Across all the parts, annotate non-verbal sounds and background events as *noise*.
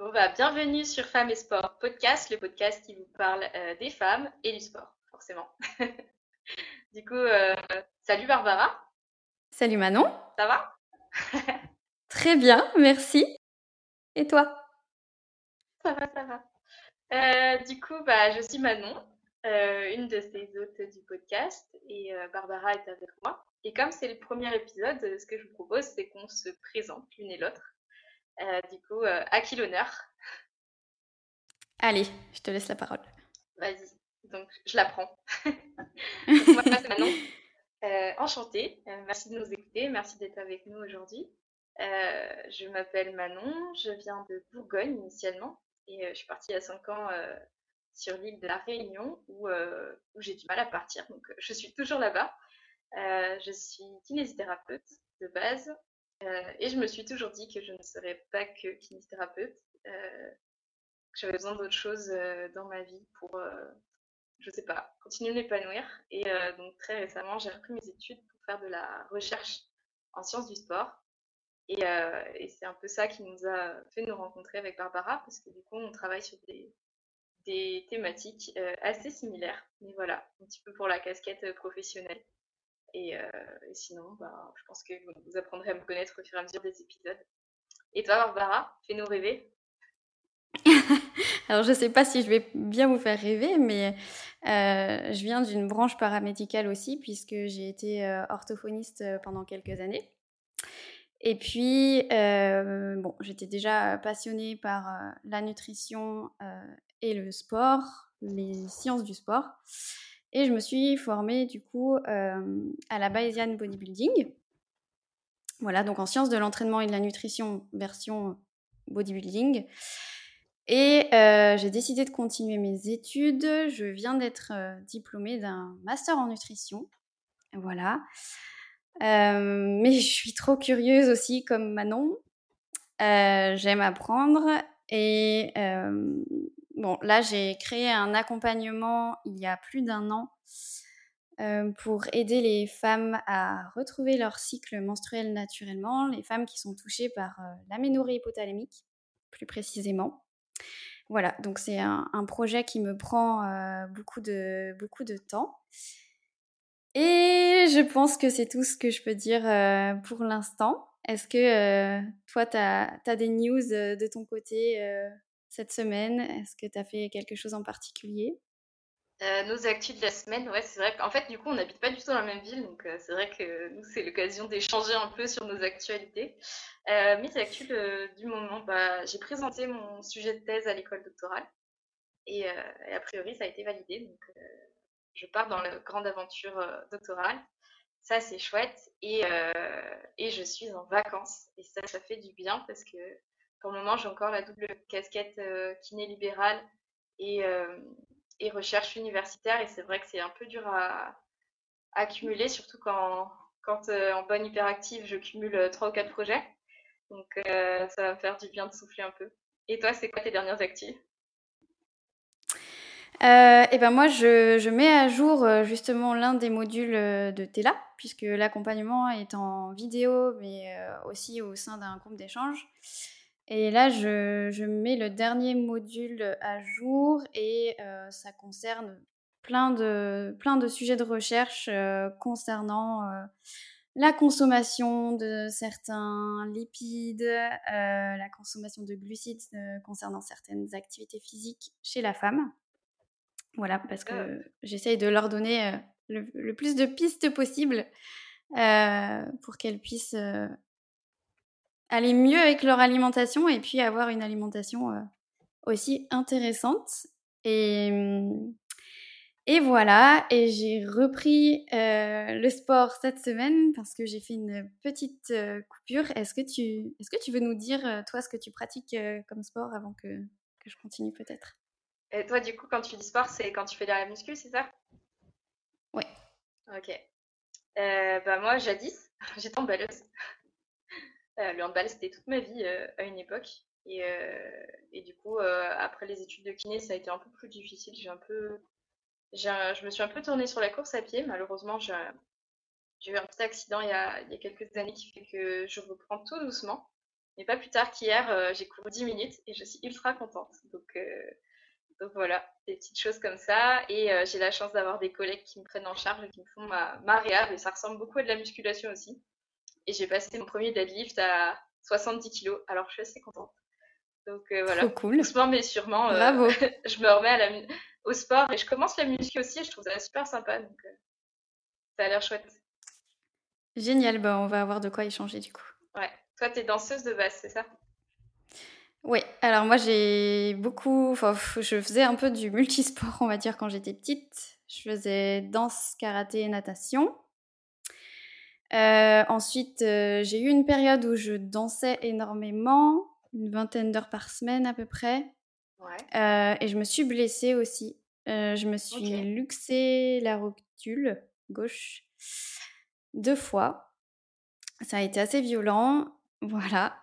Bon, bah, bienvenue sur Femmes et Sport Podcast, le podcast qui vous parle euh, des femmes et du sport, forcément. *laughs* du coup, euh, salut Barbara. Salut Manon. Ça va? *laughs* Très bien, merci. Et toi? Ça va, ça va. Euh, du coup, bah, je suis Manon, une de ces hôtes du podcast, et Barbara est avec moi. Et comme c'est le premier épisode, ce que je vous propose, c'est qu'on se présente l'une et l'autre. Euh, du coup, euh, à qui l'honneur? Allez, je te laisse la parole. Vas-y, donc je la prends. *laughs* moi, c'est Manon. Euh, enchantée, merci de nous écouter, merci d'être avec nous aujourd'hui. je m'appelle Manon, je viens de Bourgogne initialement et je suis partie il y a 5 ans sur l'île de la Réunion où, où j'ai du mal à partir, donc je suis toujours là-bas. je suis kinésithérapeute de base, euh, et je me suis toujours dit que je ne serais pas que kinésithérapeute, euh, que j'avais besoin d'autre chose euh, dans ma vie pour, je sais pas, continuer de m'épanouir. Et donc très récemment, j'ai repris mes études pour faire de la recherche en sciences du sport. Et, c'est un peu ça qui nous a fait nous rencontrer avec Barbara, parce que du coup, on travaille sur des thématiques assez similaires. Mais voilà, un petit peu pour la casquette professionnelle. Euh, et, sinon, bah, je pense que vous apprendrez à me connaître au fur et à mesure des épisodes. Et toi, Barbara, fais-nous rêver. *laughs* Alors, je ne sais pas si je vais bien vous faire rêver, mais euh, je viens d'une branche paramédicale aussi, puisque j'ai été euh, orthophoniste pendant quelques années. Et puis, bon, j'étais déjà passionnée par la nutrition et le sport, les sciences du sport. Et je me suis formée du coup euh, à la Bayesian Bodybuilding. Voilà, donc en sciences de l'entraînement et de la nutrition version bodybuilding. Et euh, j'ai décidé de continuer mes études. Je viens d'être euh, diplômée d'un master en nutrition. Voilà. mais *laughs* je suis trop curieuse aussi comme Manon. J'aime apprendre et Bon, là, j'ai créé un accompagnement il y a plus d'un an euh, pour aider les femmes à retrouver leur cycle menstruel naturellement, les femmes qui sont touchées par euh, l'aménorrhée hypothalémique, plus précisément. Voilà, donc c'est un, projet qui me prend euh, beaucoup, de, beaucoup de temps. Et je pense que c'est tout ce que je peux dire pour l'instant. Est-ce que toi, tu as, des news de ton côté cette semaine Est-ce que tu as fait quelque chose en particulier? Euh, nos actus de la semaine, ouais, c'est vrai qu'en fait, du coup, on n'habite pas du tout dans la même ville, donc euh, c'est vrai que nous, c'est l'occasion d'échanger un peu sur nos actualités. Euh, mes actus du moment, bah, j'ai présenté mon sujet de thèse à l'école doctorale, et, a priori, ça a été validé, donc je pars dans la grande aventure doctorale. Ça, c'est chouette, et, et je suis en vacances, et ça, ça fait du bien parce que pour le moment, j'ai encore la double casquette euh, kiné libérale et, euh, et, recherche universitaire. Et c'est vrai que c'est un peu dur à, accumuler, surtout quand, quand euh, en bonne hyperactive, je cumule trois ou quatre projets. Donc, ça va me faire du bien de souffler un peu. Et toi, c'est quoi tes dernières activités et eh ben moi, je, je, mets à jour justement l'un des modules de TELA, puisque l'accompagnement est en vidéo, mais aussi au sein d'un groupe d'échange. Et là, je, mets le dernier module à jour et euh, ça concerne plein de, plein de sujets de recherche euh, concernant euh, la consommation de certains lipides, la consommation de glucides concernant certaines activités physiques chez la femme. Voilà, parce que j'essaye de leur donner le, le, plus de pistes possible pour qu'elles puissent aller mieux avec leur alimentation et puis avoir une alimentation euh, aussi intéressante. Et, et voilà, et j'ai repris euh, le sport cette semaine parce que j'ai fait une petite euh, coupure. Est-ce que, tu, est-ce que tu veux nous dire, toi, ce que tu pratiques comme sport avant que, que je continue peut-être? Et toi, du coup, quand tu dis sport, c'est quand tu fais de la muscu, c'est ça? Oui. Ok. bah moi, jadis, *laughs* j'étais en balleuse. Euh, le handball, c'était toute ma vie euh, à une époque. Et, euh, du coup, après les études de kiné, ça a été un peu plus difficile. J'ai un peu, je me suis un peu tournée sur la course à pied. Malheureusement, j'ai eu un petit accident il y, a, quelques années qui fait que je reprends tout doucement. Mais pas plus tard qu'hier, j'ai couru 10 minutes et je suis ultra contente. Donc, donc voilà, des petites choses comme ça. Et j'ai la chance d'avoir des collègues qui me prennent en charge et qui me font ma, ma réhab. Et ça ressemble beaucoup à de la musculation aussi. Et j'ai passé mon premier deadlift à 70 kg. Alors je suis assez contente. Donc voilà. Trop cool. Doucement mais sûrement. Bravo. *laughs* je me remets à la, au sport et je commence la musique aussi. Et je trouve ça super sympa. Donc ça a l'air chouette. Génial. Bah, on va avoir de quoi échanger du coup. Ouais. Toi, tu es danseuse de base, c'est ça? Oui, alors moi j'ai beaucoup, enfin, je faisais un peu du multisport, on va dire, quand j'étais petite. Je faisais danse, karaté et natation. Euh, ensuite, euh, j'ai eu une période où je dansais énormément, une vingtaine d'heures par semaine à peu près. Ouais. Euh, et je me suis blessée aussi. je me suis luxé la rotule gauche deux fois. Ça a été assez violent. Voilà.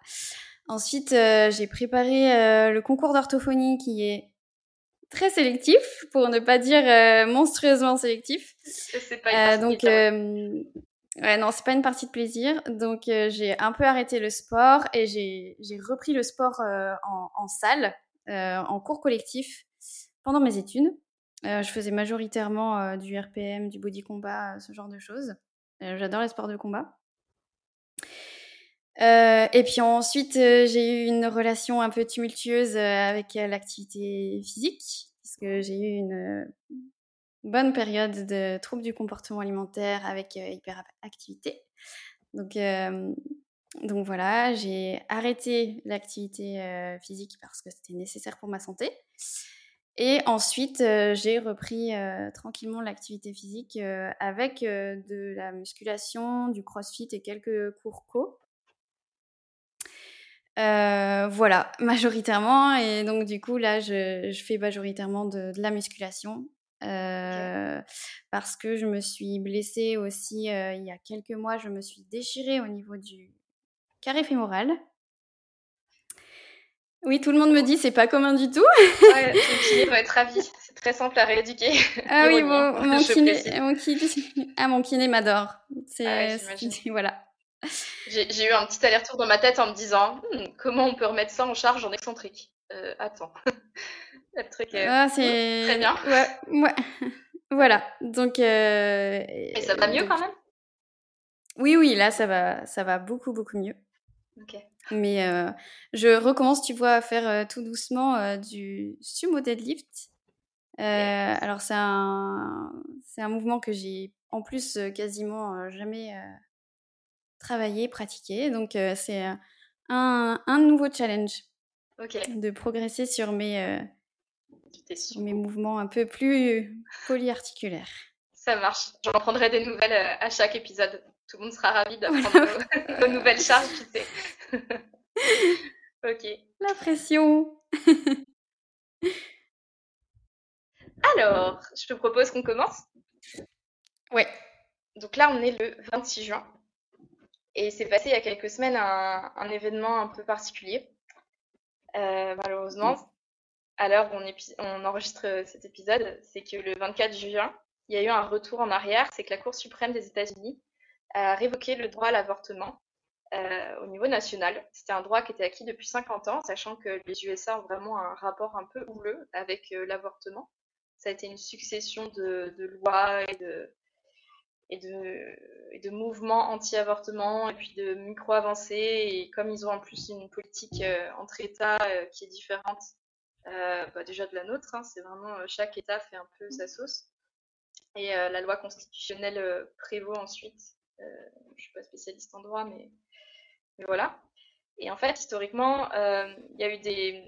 Ensuite, euh, j'ai préparé euh, le concours d'orthophonie qui est très sélectif, pour ne pas dire euh, monstrueusement sélectif. C'est pas donc, ouais, non, c'est pas une partie de plaisir. Donc, j'ai un peu arrêté le sport et j'ai repris le sport en, en, salle, en cours collectif pendant mes études. je faisais majoritairement du RPM, du body combat, ce genre de choses. J'adore les sports de combat. Euh, et puis ensuite, euh, j'ai eu une relation un peu tumultueuse euh, avec l'activité physique, puisque j'ai eu une bonne période de troubles du comportement alimentaire avec hyperactivité. Donc, donc voilà, j'ai arrêté l'activité physique parce que c'était nécessaire pour ma santé. Et ensuite, j'ai repris tranquillement l'activité physique avec de la musculation, du crossfit et quelques cours co. Euh, voilà, majoritairement. Et donc, du coup, là, je, fais majoritairement de, la musculation. Euh, parce que je me suis blessée aussi euh, il y a quelques mois. Je me suis déchirée au niveau du carré fémoral. Oui, tout le monde me dit c'est pas commun du tout. ouais, ton kiné va être ravi. C'est très simple à rééduquer. Ah oui, mon, *laughs* kiné, mon, kiné, *laughs* ah, mon kiné m'adore. C'est ah voilà. J'ai eu un petit aller-retour dans ma tête en me disant hmm, comment on peut remettre ça en charge en excentrique? Euh, attends. *laughs* Le truc est ah, très bien. *laughs* Ouais, ouais. *laughs* voilà. Donc. Euh, Et ça va mieux quand même? Oui, oui, là ça va, ça va beaucoup, beaucoup mieux. Ok. Mais euh, je recommence, tu vois, à faire tout doucement du sumo deadlift. alors c'est un, c'est un mouvement que j'ai en plus quasiment jamais travailler, pratiquer. Donc, c'est un, un, nouveau challenge. De progresser sur mes, euh, mes mouvements un peu plus polyarticulaires. Ça marche. J'en prendrai des nouvelles euh, à chaque épisode. Tout le monde sera ravi d'apprendre *laughs* vos, nouvelles charges, tu sais. *laughs* ok. La pression. *laughs* Alors, je te propose qu'on commence. Ouais. Donc là, on est le 26 juin. Et c'est passé il y a quelques semaines un, événement un peu particulier. Euh, malheureusement, à l'heure où on, enregistre cet épisode, c'est que le 24 juin, il y a eu un retour en arrière, c'est que la Cour suprême des États-Unis a révoqué le droit à l'avortement euh, au niveau national. C'était un droit qui était acquis depuis 50 ans, sachant que les USA ont vraiment un rapport un peu houleux avec euh, l'avortement. Ça a été une succession de lois et de, et de, de mouvements anti-avortement et puis de micro-avancées. Et comme ils ont en plus une politique euh, entre États euh, qui est différente euh, bah, déjà de la nôtre, hein, c'est vraiment chaque État fait un peu sa sauce. Et la loi constitutionnelle prévaut ensuite. je ne suis pas spécialiste en droit, mais, mais voilà. Et en fait, historiquement, il y a eu des,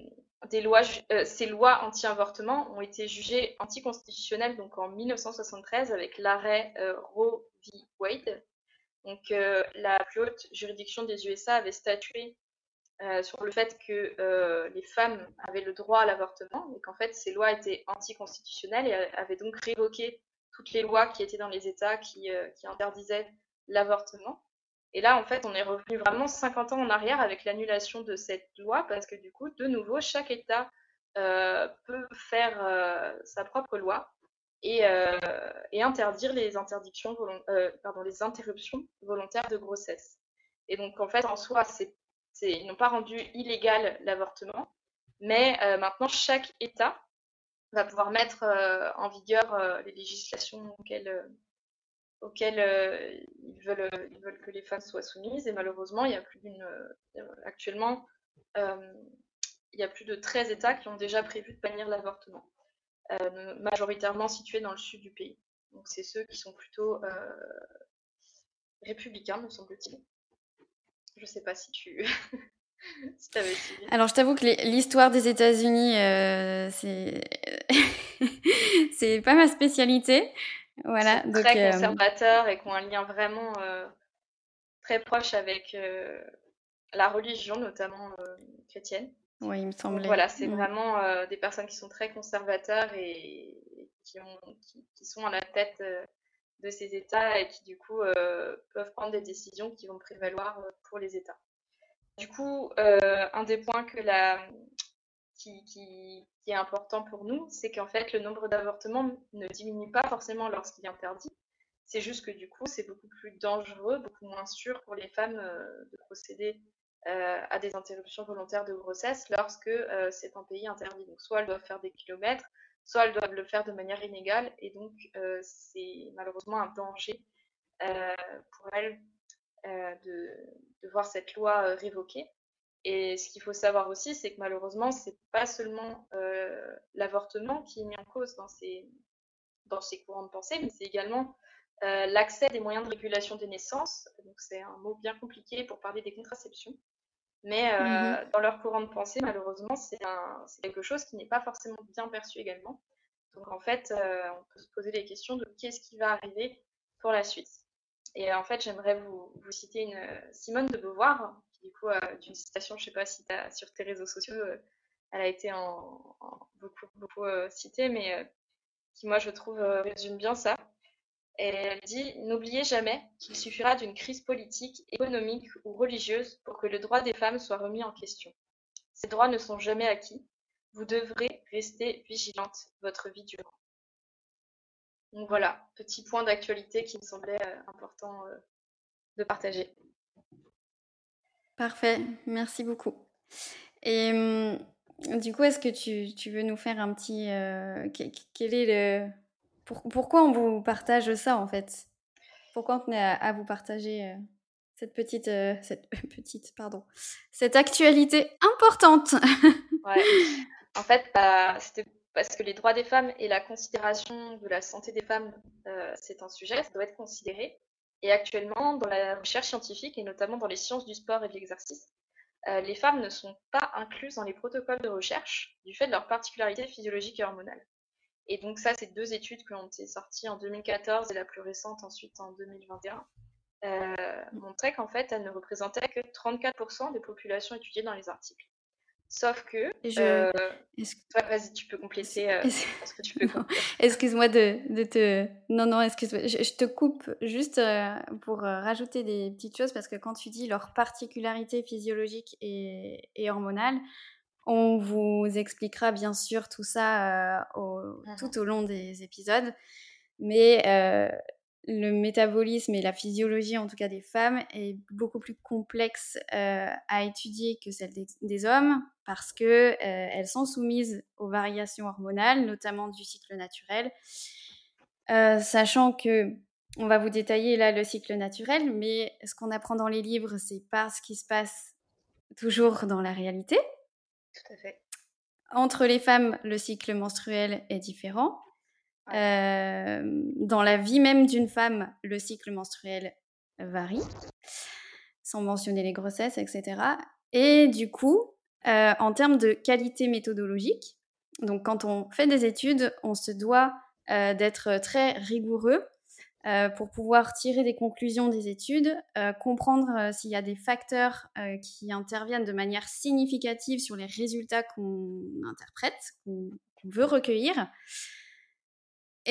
euh, ces lois anti-avortement ont été jugées anticonstitutionnelles donc en 1973 avec l'arrêt euh, Roe v. Wade. Donc euh, la plus haute juridiction des USA avait statué sur le fait que les femmes avaient le droit à l'avortement et qu'en fait ces lois étaient anticonstitutionnelles et avaient donc révoqué toutes les lois qui étaient dans les États qui interdisaient l'avortement. Et là, en fait, on est revenu vraiment 50 ans en arrière avec l'annulation de cette loi parce que du coup, de nouveau, chaque État euh, peut faire euh, sa propre loi et, euh, interdire les, interdictions pardon, les interruptions volontaires de grossesse. Et donc, en fait, en soi, ils n'ont pas rendu illégal l'avortement, mais maintenant chaque État va pouvoir mettre en vigueur les législations auxquelles euh, ils, veulent, euh, ils veulent que les femmes soient soumises. Et malheureusement, il y a plus d'une. Euh, actuellement, il y a plus de 13 États qui ont déjà prévu de bannir l'avortement, majoritairement situés dans le sud du pays. Donc, c'est ceux qui sont plutôt républicains, me semble-t-il. Je ne sais pas si tu. *laughs* si avais. Alors, je t'avoue que l'histoire des États-Unis, c'est. *laughs* c'est pas ma spécialité. Voilà, donc, très conservateurs et qui ont un lien vraiment très proche avec la religion, notamment chrétienne. Oui, il me semblait. voilà, c'est vraiment des personnes qui sont très conservateurs et, qui, ont, qui, sont à la tête de ces États et qui du coup peuvent prendre des décisions qui vont prévaloir pour les États. Du coup, un des points que la, qui, est important pour nous, c'est qu'en fait, le nombre d'avortements ne diminue pas forcément lorsqu'il est interdit. C'est juste que du coup, c'est beaucoup plus dangereux, beaucoup moins sûr pour les femmes euh, de procéder euh, à des interruptions volontaires de grossesse lorsque euh, c'est un pays interdit. Donc, soit elles doivent faire des kilomètres, soit elles doivent le faire de manière inégale. Et donc, c'est malheureusement un danger pour elles de, voir cette loi révoquée. Et ce qu'il faut savoir aussi, c'est que malheureusement, c'est pas seulement euh, l'avortement qui est mis en cause dans ces, dans ces courants de pensée, mais c'est également euh, l'accès des moyens de régulation des naissances. Donc c'est un mot bien compliqué pour parler des contraceptions. Mais euh, mmh dans leur courant de pensée, malheureusement, c'est quelque chose qui n'est pas forcément bien perçu également. Donc en fait, on peut se poser les questions de qu'est-ce qui va arriver pour la suite. Et en fait, j'aimerais vous, vous, citer une Simone de Beauvoir, du coup, euh, d'une citation, je ne sais pas si tu as sur tes réseaux sociaux, euh, elle a été en, beaucoup, euh, citée, mais qui, moi, je trouve, résume bien ça. Elle dit N'oubliez jamais qu'il suffira d'une crise politique, économique ou religieuse pour que le droit des femmes soit remis en question. Ces droits ne sont jamais acquis. Vous devrez rester vigilante votre vie durant. Donc voilà, petit point d'actualité qui me semblait important de partager. Parfait, merci beaucoup. Et hum, du coup, est-ce que tu, veux nous faire un petit... Euh, est le... pourquoi on vous partage ça en fait? Pourquoi on tenait à, vous partager euh, cette petite... Euh, cette *laughs* petite, pardon. Cette actualité importante? Ouais. En fait, bah, c'était parce que les droits des femmes et la considération de la santé des femmes, c'est un sujet, ça doit être considéré. Et actuellement, dans la recherche scientifique et notamment dans les sciences du sport et de l'exercice, euh, les femmes ne sont pas incluses dans les protocoles de recherche du fait de leur particularité physiologique et hormonale. Et donc ça, c'est deux études qui ont été sorties en 2014 et la plus récente ensuite en 2021, euh, montraient qu'en fait, elles ne représentaient que 34% des populations étudiées dans les articles. Sauf que. Euh, vas-y, tu peux compléter. Euh, *laughs* excuse-moi de, de, te. Non, non, excuse-moi. Je, te coupe juste euh, pour rajouter des petites choses parce que quand tu dis leur particularité physiologique et, et hormonale, on vous expliquera bien sûr tout ça au, mmh tout au long des épisodes. Mais le métabolisme et la physiologie, en tout cas des femmes, est beaucoup plus complexe euh, à étudier que celle des, hommes parce que euh, elles sont soumises aux variations hormonales, notamment du cycle naturel. Euh, sachant que on va vous détailler là le cycle naturel, mais ce qu'on apprend dans les livres, c'est pas ce qui se passe toujours dans la réalité. Tout à fait. Entre les femmes, le cycle menstruel est différent. Euh, dans la vie même d'une femme, le cycle menstruel varie, sans mentionner les grossesses, etc. Et du coup, euh, en termes de qualité méthodologique, donc quand on fait des études, on se doit euh, d'être très rigoureux pour pouvoir tirer des conclusions des études, comprendre s'il y a des facteurs qui interviennent de manière significative sur les résultats qu'on interprète, qu'on veut recueillir.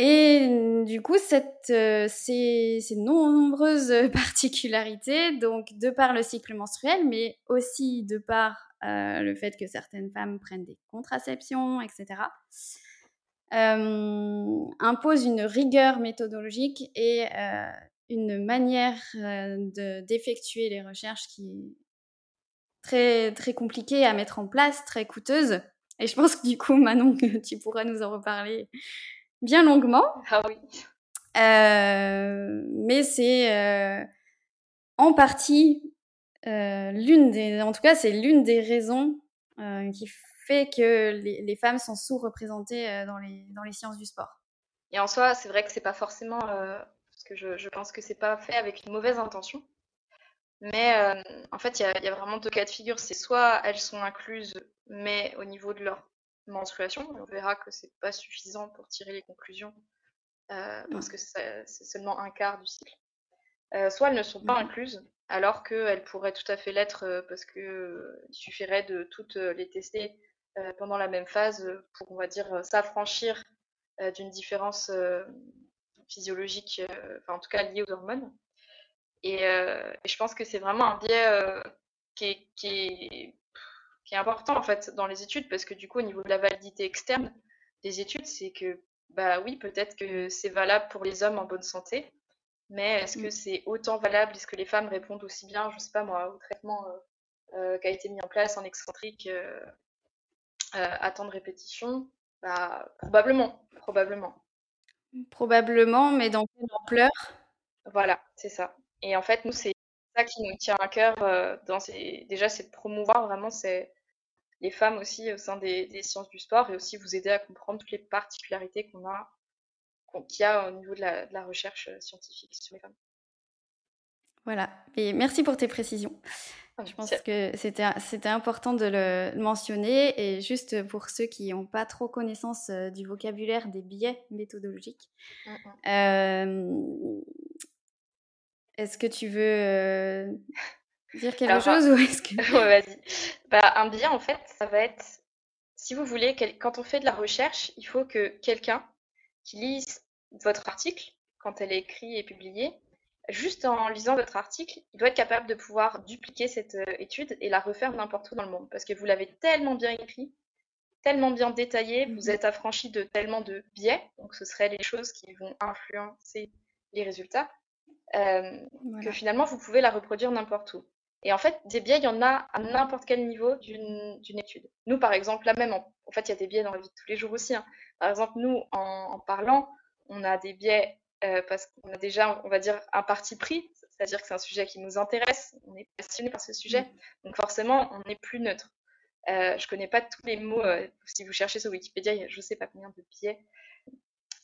Et du coup, euh, ces, nombreuses *laughs* particularités, donc de par le cycle menstruel, mais aussi de par euh, le fait que certaines femmes prennent des contraceptions, etc., euh, imposent une rigueur méthodologique et une manière d'effectuer les recherches qui, très, très compliquée à mettre en place, très coûteuse. Et je pense que du coup, Manon, *laughs* tu pourras nous en reparler bien longuement. Ah oui. Euh, mais c'est euh, en partie euh, l'une des, en tout cas, c'est l'une des raisons qui fait que les, les femmes sont sous-représentées dans les, dans les sciences du sport. Et en soi, c'est vrai que c'est pas forcément, parce que je, je pense que c'est pas fait avec une mauvaise intention. Mais en fait, il y, y a, vraiment deux cas de figure. C'est soit elles sont incluses, mais au niveau de leur menstruation, on verra que c'est pas suffisant pour tirer les conclusions, euh, parce que c'est seulement un quart du cycle. Euh, soit elles ne sont pas mmh incluses, alors qu'elles pourraient tout à fait l'être, euh, parce que euh, il suffirait de toutes les tester pendant la même phase pour, on va dire, s'affranchir d'une différence physiologique, enfin en tout cas liée aux hormones. Euh, et, je pense que c'est vraiment un biais euh, qui, est, qui, est, qui, est, important en fait dans les études parce que du coup au niveau de la validité externe des études, c'est que bah oui peut-être que c'est valable pour les hommes en bonne santé, mais est-ce que mm. c'est autant valable? Est-ce que les femmes répondent aussi bien, je sais pas moi, au traitement euh, qui a été mis en place en excentrique à temps de répétition? Bah, Probablement, probablement. Probablement, mais dans quelle ampleur? Voilà, c'est ça. Et en fait, nous, c'est ça qui nous tient à cœur. Euh, dans ces... Déjà, c'est de promouvoir vraiment c'est les femmes aussi au sein des, sciences du sport et aussi vous aider à comprendre toutes les particularités qu'on a, qu'il y a au niveau de la, de la, recherche euh, scientifique sur les femmes. Voilà. Et merci pour tes précisions. Ah, Je pense que c'était important de le mentionner. Et juste pour ceux qui n'ont pas trop connaissance euh, du vocabulaire des biais méthodologiques, mmh, mmh. Euh, est-ce que tu veux dire quelque chose *laughs* ou est-ce que... *laughs* ouais, vas-y. Bah, un biais, en fait, ça va être, si vous voulez, quand on fait de la recherche, il faut que quelqu'un qui lise votre article, quand elle est écrite et publiée, juste en lisant votre article, il doit être capable de pouvoir dupliquer cette euh, étude et la refaire n'importe où dans le monde. Parce que vous l'avez tellement bien écrit, tellement bien détaillé, vous mmh êtes affranchi de tellement de biais, donc ce seraient les choses qui vont influencer les résultats, euh, que finalement vous pouvez la reproduire n'importe où. Et en fait, des biais, il y en a à n'importe quel niveau d'une étude. Nous, par exemple, là même, en, fait, il y a des biais dans la vie de tous les jours aussi. Hein. Par exemple, nous, en, parlant, on a des biais euh, parce qu'on a déjà, on va dire, un parti pris, c'est-à-dire que c'est un sujet qui nous intéresse, on est passionné par ce sujet, mm. donc forcément, on n'est plus neutre. Euh, je connais pas tous les mots, euh, si vous cherchez sur Wikipédia, il y a je ne sais pas combien de biais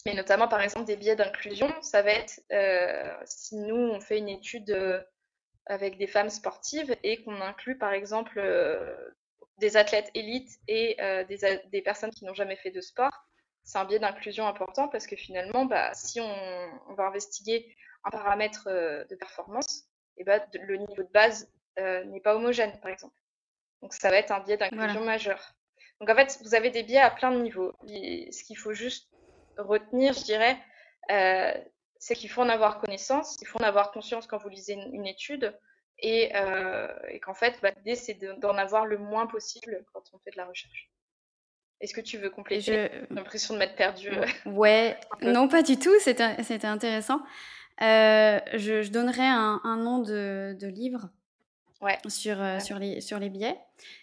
mais notamment par exemple des biais d'inclusion. Ça va être si nous on fait une étude avec des femmes sportives et qu'on inclut par exemple euh, des athlètes élites et des, des, personnes qui n'ont jamais fait de sport. C'est un biais d'inclusion important parce que finalement, bah, si on, on, va investiguer un paramètre de performance, et eh bah, le niveau de base n'est pas homogène, par exemple. Donc ça va être un biais d'inclusion majeur. Donc en fait, vous avez des biais à plein de niveaux. ce qu'il faut juste retenir, je dirais, euh, c'est qu'il faut en avoir connaissance, il faut en avoir conscience quand vous lisez une, étude et, euh, et qu'en fait, bah, l'idée, c'est d'en avoir le moins possible quand on fait de la recherche. Est-ce que tu veux compléter J'ai l'impression de m'être perdue. Euh, ouais, *laughs* non, pas du tout, c'était intéressant. je, je, donnerais un, un nom de, de livre sur, euh, sur, les, sur les biais.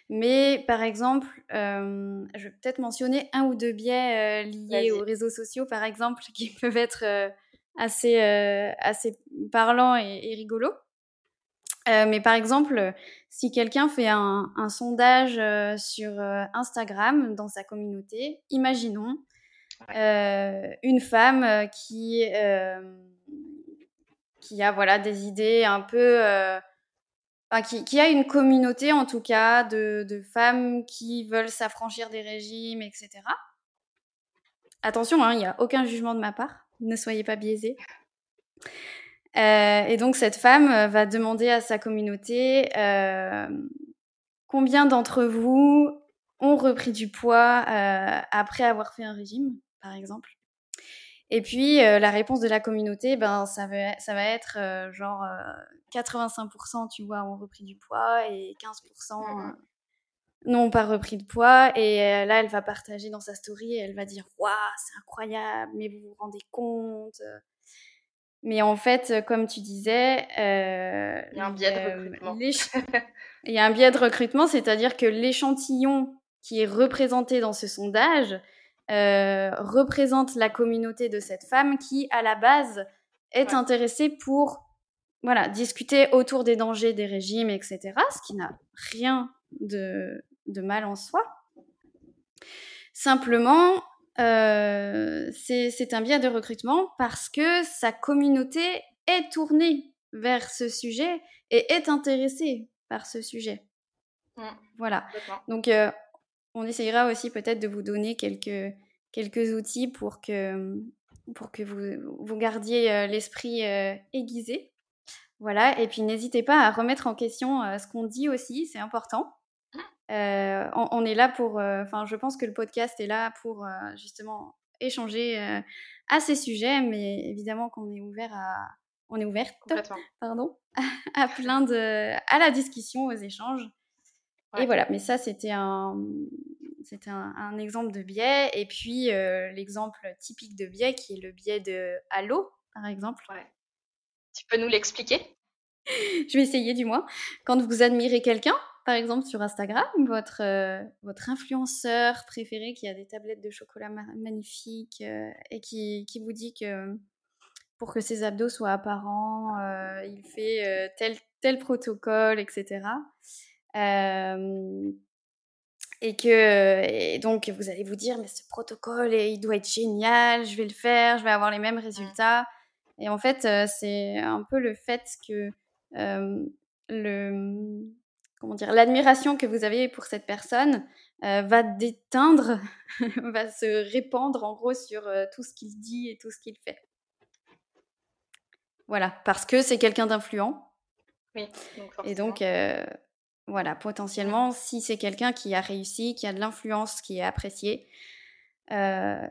Mais par exemple, euh, je vais peut-être mentionner un ou deux biais euh, liés aux réseaux sociaux, par exemple, *laughs* qui peuvent être assez, assez parlants et, et rigolos. mais par exemple, si quelqu'un fait un, un sondage sur Instagram dans sa communauté, imaginons une femme qui, qui a voilà, des idées un peu qui, a une communauté en tout cas de, femmes qui veulent s'affranchir des régimes, etc. Attention, hein, il n'y a aucun jugement de ma part, ne soyez pas biaisés. Euh, et donc cette femme euh, va demander à sa communauté euh, combien d'entre vous ont repris du poids après avoir fait un régime, par exemple. Et puis la réponse de la communauté, ben ça va, ça va être genre 85% tu vois ont repris du poids et 15% mmh n'ont pas repris de poids. Et là elle va partager dans sa story et elle va dire waouh c'est incroyable mais vous vous rendez compte mais en fait comme tu disais euh, il y a un biais de recrutement. *laughs* Il y a un biais de recrutement, c'est-à-dire que l'échantillon qui est représenté dans ce sondage euh, représente la communauté de cette femme qui, à la base, est intéressée pour voilà, discuter autour des dangers des régimes, etc., ce qui n'a rien de, de, mal en soi. Simplement, euh, c'est un biais de recrutement parce que sa communauté est tournée vers ce sujet et est intéressée par ce sujet. Mmh. Voilà. Donc, euh, on essayera aussi peut-être de vous donner quelques, quelques outils pour que, pour que vous, vous gardiez euh, l'esprit euh, aiguisé. Voilà, et puis n'hésitez pas à remettre en question ce qu'on dit aussi, c'est important. On, on, est là pour, enfin, je pense que le podcast est là pour justement échanger à ces sujets, mais évidemment qu'on est ouvert à, on est ouverte, pardon, *laughs* à plein de, à la discussion, aux échanges. Et voilà, mais ça c'était un, c'était un, exemple de biais. Et puis euh, l'exemple typique de biais qui est le biais de Halo, par exemple. Tu peux nous l'expliquer? *laughs* Je vais essayer du moins. Quand vous admirez quelqu'un, par exemple sur Instagram, votre, euh, votre influenceur préféré qui a des tablettes de chocolat magnifiques euh, et qui, qui, vous dit que pour que ses abdos soient apparents, euh, il fait tel, tel protocole, etc. Et que et donc vous allez vous dire mais ce protocole il doit être génial, je vais le faire, je vais avoir les mêmes mmh. résultats. Et en fait c'est un peu le fait que le comment dire l'admiration que vous avez pour cette personne va déteindre, *laughs* va se répandre en gros sur tout ce qu'il dit et tout ce qu'il fait. Voilà, parce que c'est quelqu'un d'influent. Oui, Et donc, euh, voilà, potentiellement, si c'est quelqu'un qui a réussi, qui a de l'influence, qui est apprécié, euh,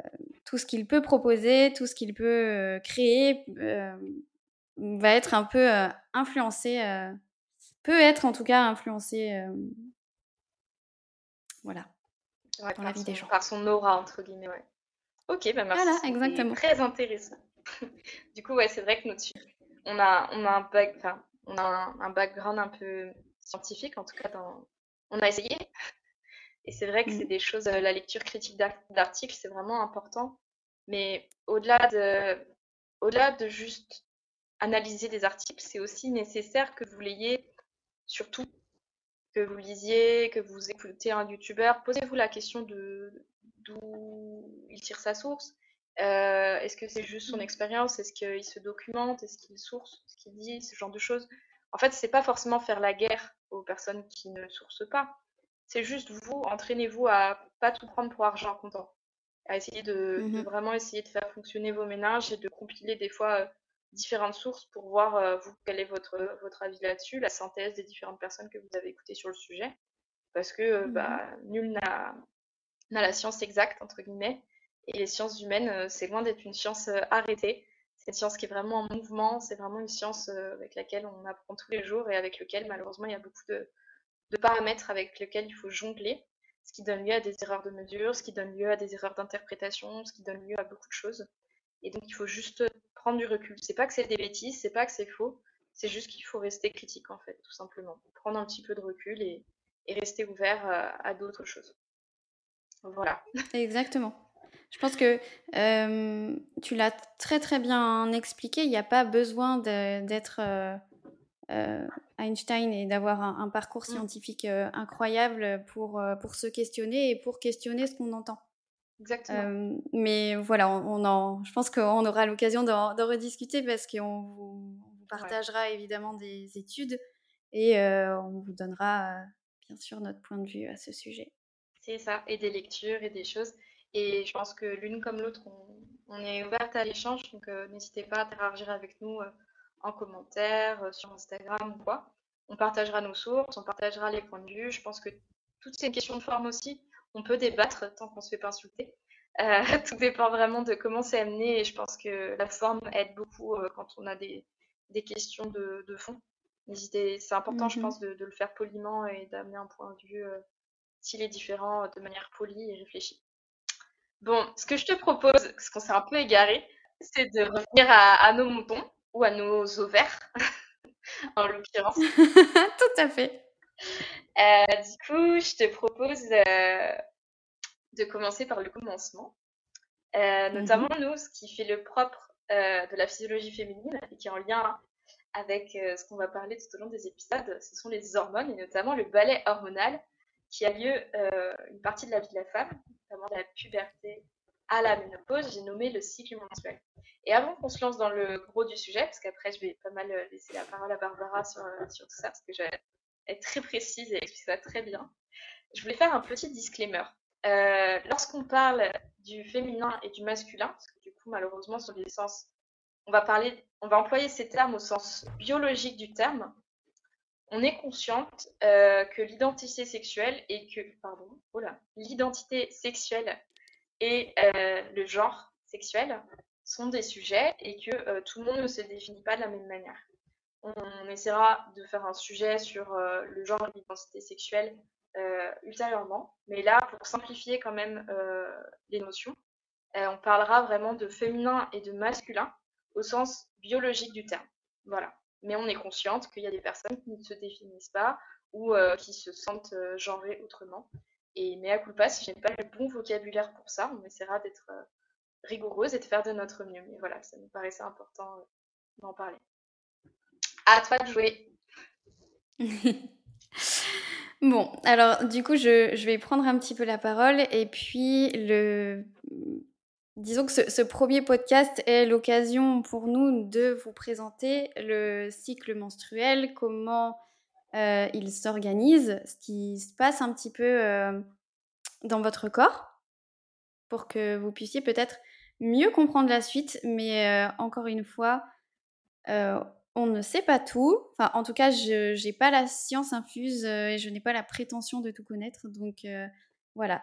tout ce qu'il peut proposer, tout ce qu'il peut euh, créer va être un peu influencé, peut être en tout cas influencé, voilà, dans la vie des gens. Par son aura, entre guillemets, ouais. Ok, bah merci. Voilà, exactement. Très intéressant. *laughs* du coup, ouais, c'est vrai que notre, on a, on a, un, back, on a un, background un peu scientifique, en tout cas, dans, on a essayé. Et c'est vrai que c'est mm. des choses, euh, la lecture critique d'articles, c'est vraiment important. Mais au-delà de, au-delà de juste analyser des articles, c'est aussi nécessaire que vous l'ayez surtout, que vous lisiez, que vous écoutez un youtubeur. Posez-vous la question de d'où il tire sa source. Euh, est-ce que c'est juste son expérience? Est-ce qu'il se documente? Est-ce qu'il source ce qu'il dit? Ce genre de choses. En fait, c'est pas forcément faire la guerre aux personnes qui ne sourcent pas. C'est juste vous, entraînez-vous à pas tout prendre pour argent comptant. À essayer de, mmh vraiment essayer de faire fonctionner vos ménages et de compiler des fois euh, différentes sources pour voir euh, vous quel est votre, votre avis là-dessus, la synthèse des différentes personnes que vous avez écoutées sur le sujet. Parce que mmh bah, nul n'a la science exacte, entre guillemets. Et les sciences humaines, euh, c'est loin d'être une science euh, arrêtée. C'est une science qui est vraiment en mouvement, c'est vraiment une science euh, avec laquelle on apprend tous les jours et avec laquelle malheureusement il y a beaucoup de, paramètres avec lesquels il faut jongler, ce qui donne lieu à des erreurs de mesure, ce qui donne lieu à des erreurs d'interprétation, ce qui donne lieu à beaucoup de choses. Et donc il faut juste prendre du recul. C'est pas que c'est des bêtises, c'est pas que c'est faux, c'est juste qu'il faut rester critique en fait, tout simplement. Prendre un petit peu de recul et, rester ouvert à d'autres choses. Voilà. *laughs* Exactement. Je pense que euh, tu l'as très très bien expliqué. Il n'y a pas besoin d'être euh, euh, Einstein et d'avoir un, parcours mm. scientifique incroyable pour, pour se questionner et pour questionner ce qu'on entend. Exactement. mais voilà, on, en, je pense qu'on aura l'occasion d'en rediscuter parce qu'on vous, partagera évidemment des études et on vous donnera bien sûr notre point de vue à ce sujet. C'est ça, et des lectures et des choses. Et je pense que l'une comme l'autre, on, est ouverte à l'échange, donc euh, n'hésitez pas à interagir avec nous euh, en commentaire, euh, sur Instagram ou quoi. On partagera nos sources, on partagera les points de vue. Je pense que toutes ces questions de forme aussi, on peut débattre tant qu'on ne se fait pas insulter. *laughs* tout dépend vraiment de comment c'est amené et je pense que la forme aide beaucoup quand on a des, questions de, fond. N'hésitez, c'est important, je mhm. pense, de, de, le faire poliment et d'amener un point de vue, s'il est différent, de manière polie et réfléchie. Bon, ce que je te propose, parce qu'on s'est un peu égaré, c'est de revenir à, nos moutons ou à nos ovaires, *laughs* en l'occurrence. *laughs* Tout à fait. Du coup, je te propose de commencer par le commencement. Mmh notamment, nous, ce qui fait le propre de la physiologie féminine et qui est en lien avec ce qu'on va parler tout au long des épisodes, ce sont les hormones et notamment le ballet hormonal qui a lieu une partie de la vie de la femme, notamment de la puberté à la ménopause, j'ai nommé le cycle menstruel. Et avant qu'on se lance dans le gros du sujet, parce qu'après je vais pas mal laisser la parole à Barbara sur, sur tout ça, parce que je très précise et expliquer ça très bien, je voulais faire un petit disclaimer. Euh, lorsqu'on parle du féminin et du masculin, parce que du coup malheureusement sur les sens, on va parler, on va employer ces termes au sens biologique du terme. On est consciente euh, que l'identité sexuelle et que, pardon, l'identité sexuelle et euh, le genre sexuel sont des sujets et que tout le monde ne se définit pas de la même manière. On, essaiera de faire un sujet sur le genre et l'identité sexuelle euh, ultérieurement. Mais là, pour simplifier quand même euh, les notions, euh, on parlera vraiment de féminin et de masculin au sens biologique du terme. Voilà. Mais on est consciente qu'il y a des personnes qui ne se définissent pas ou qui se sentent genrées autrement. Et mais à culpa, si je n'ai pas le bon vocabulaire pour ça, on essaiera d'être rigoureuse et de faire de notre mieux. Mais voilà, ça nous paraissait important d'en parler. À toi de jouer. *laughs* Bon, alors du coup, je, vais prendre un petit peu la parole et puis le... Disons que ce, premier podcast est l'occasion pour nous de vous présenter le cycle menstruel, comment euh, il s'organise, ce qui se passe un petit peu euh, dans votre corps, pour que vous puissiez peut-être mieux comprendre la suite. Mais euh, encore une fois, on ne sait pas tout. Enfin, en tout cas, je n'ai pas la science infuse euh, et je n'ai pas la prétention de tout connaître. Donc euh, voilà,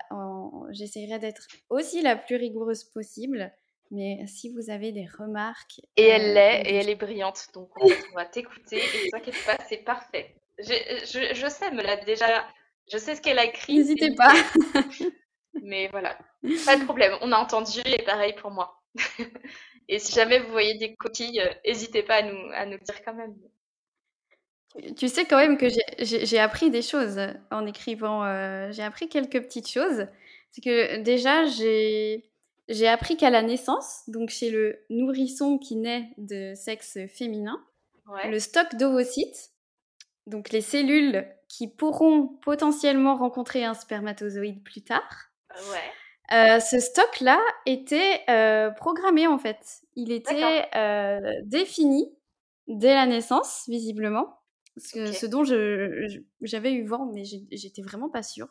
j'essaierai d'être aussi la plus rigoureuse possible. Mais si vous avez des remarques. Et elle euh, l'est, et elle est brillante. Donc on *laughs* va t'écouter. Et ne t'inquiète pas, c'est parfait. Je, je, sais, me l'a déjà. Je sais ce qu'elle a écrit. N'hésitez pas. *laughs* mais voilà, pas de problème. On a entendu et pareil pour moi. *laughs* Et si jamais vous voyez des coquilles, n'hésitez pas à nous, à nous dire quand même. Tu sais quand même que j'ai appris des choses en écrivant. Euh, j'ai appris quelques petites choses. C'est que déjà, j'ai appris qu'à la naissance, donc chez le nourrisson qui naît de sexe féminin, le stock d'ovocytes, donc les cellules qui pourront potentiellement rencontrer un spermatozoïde plus tard, ouais. Euh, ce stock-là était euh, programmé en fait. Il était euh, défini dès la naissance, visiblement. Ce, ce dont j'avais eu vent, mais j'étais vraiment pas sûre.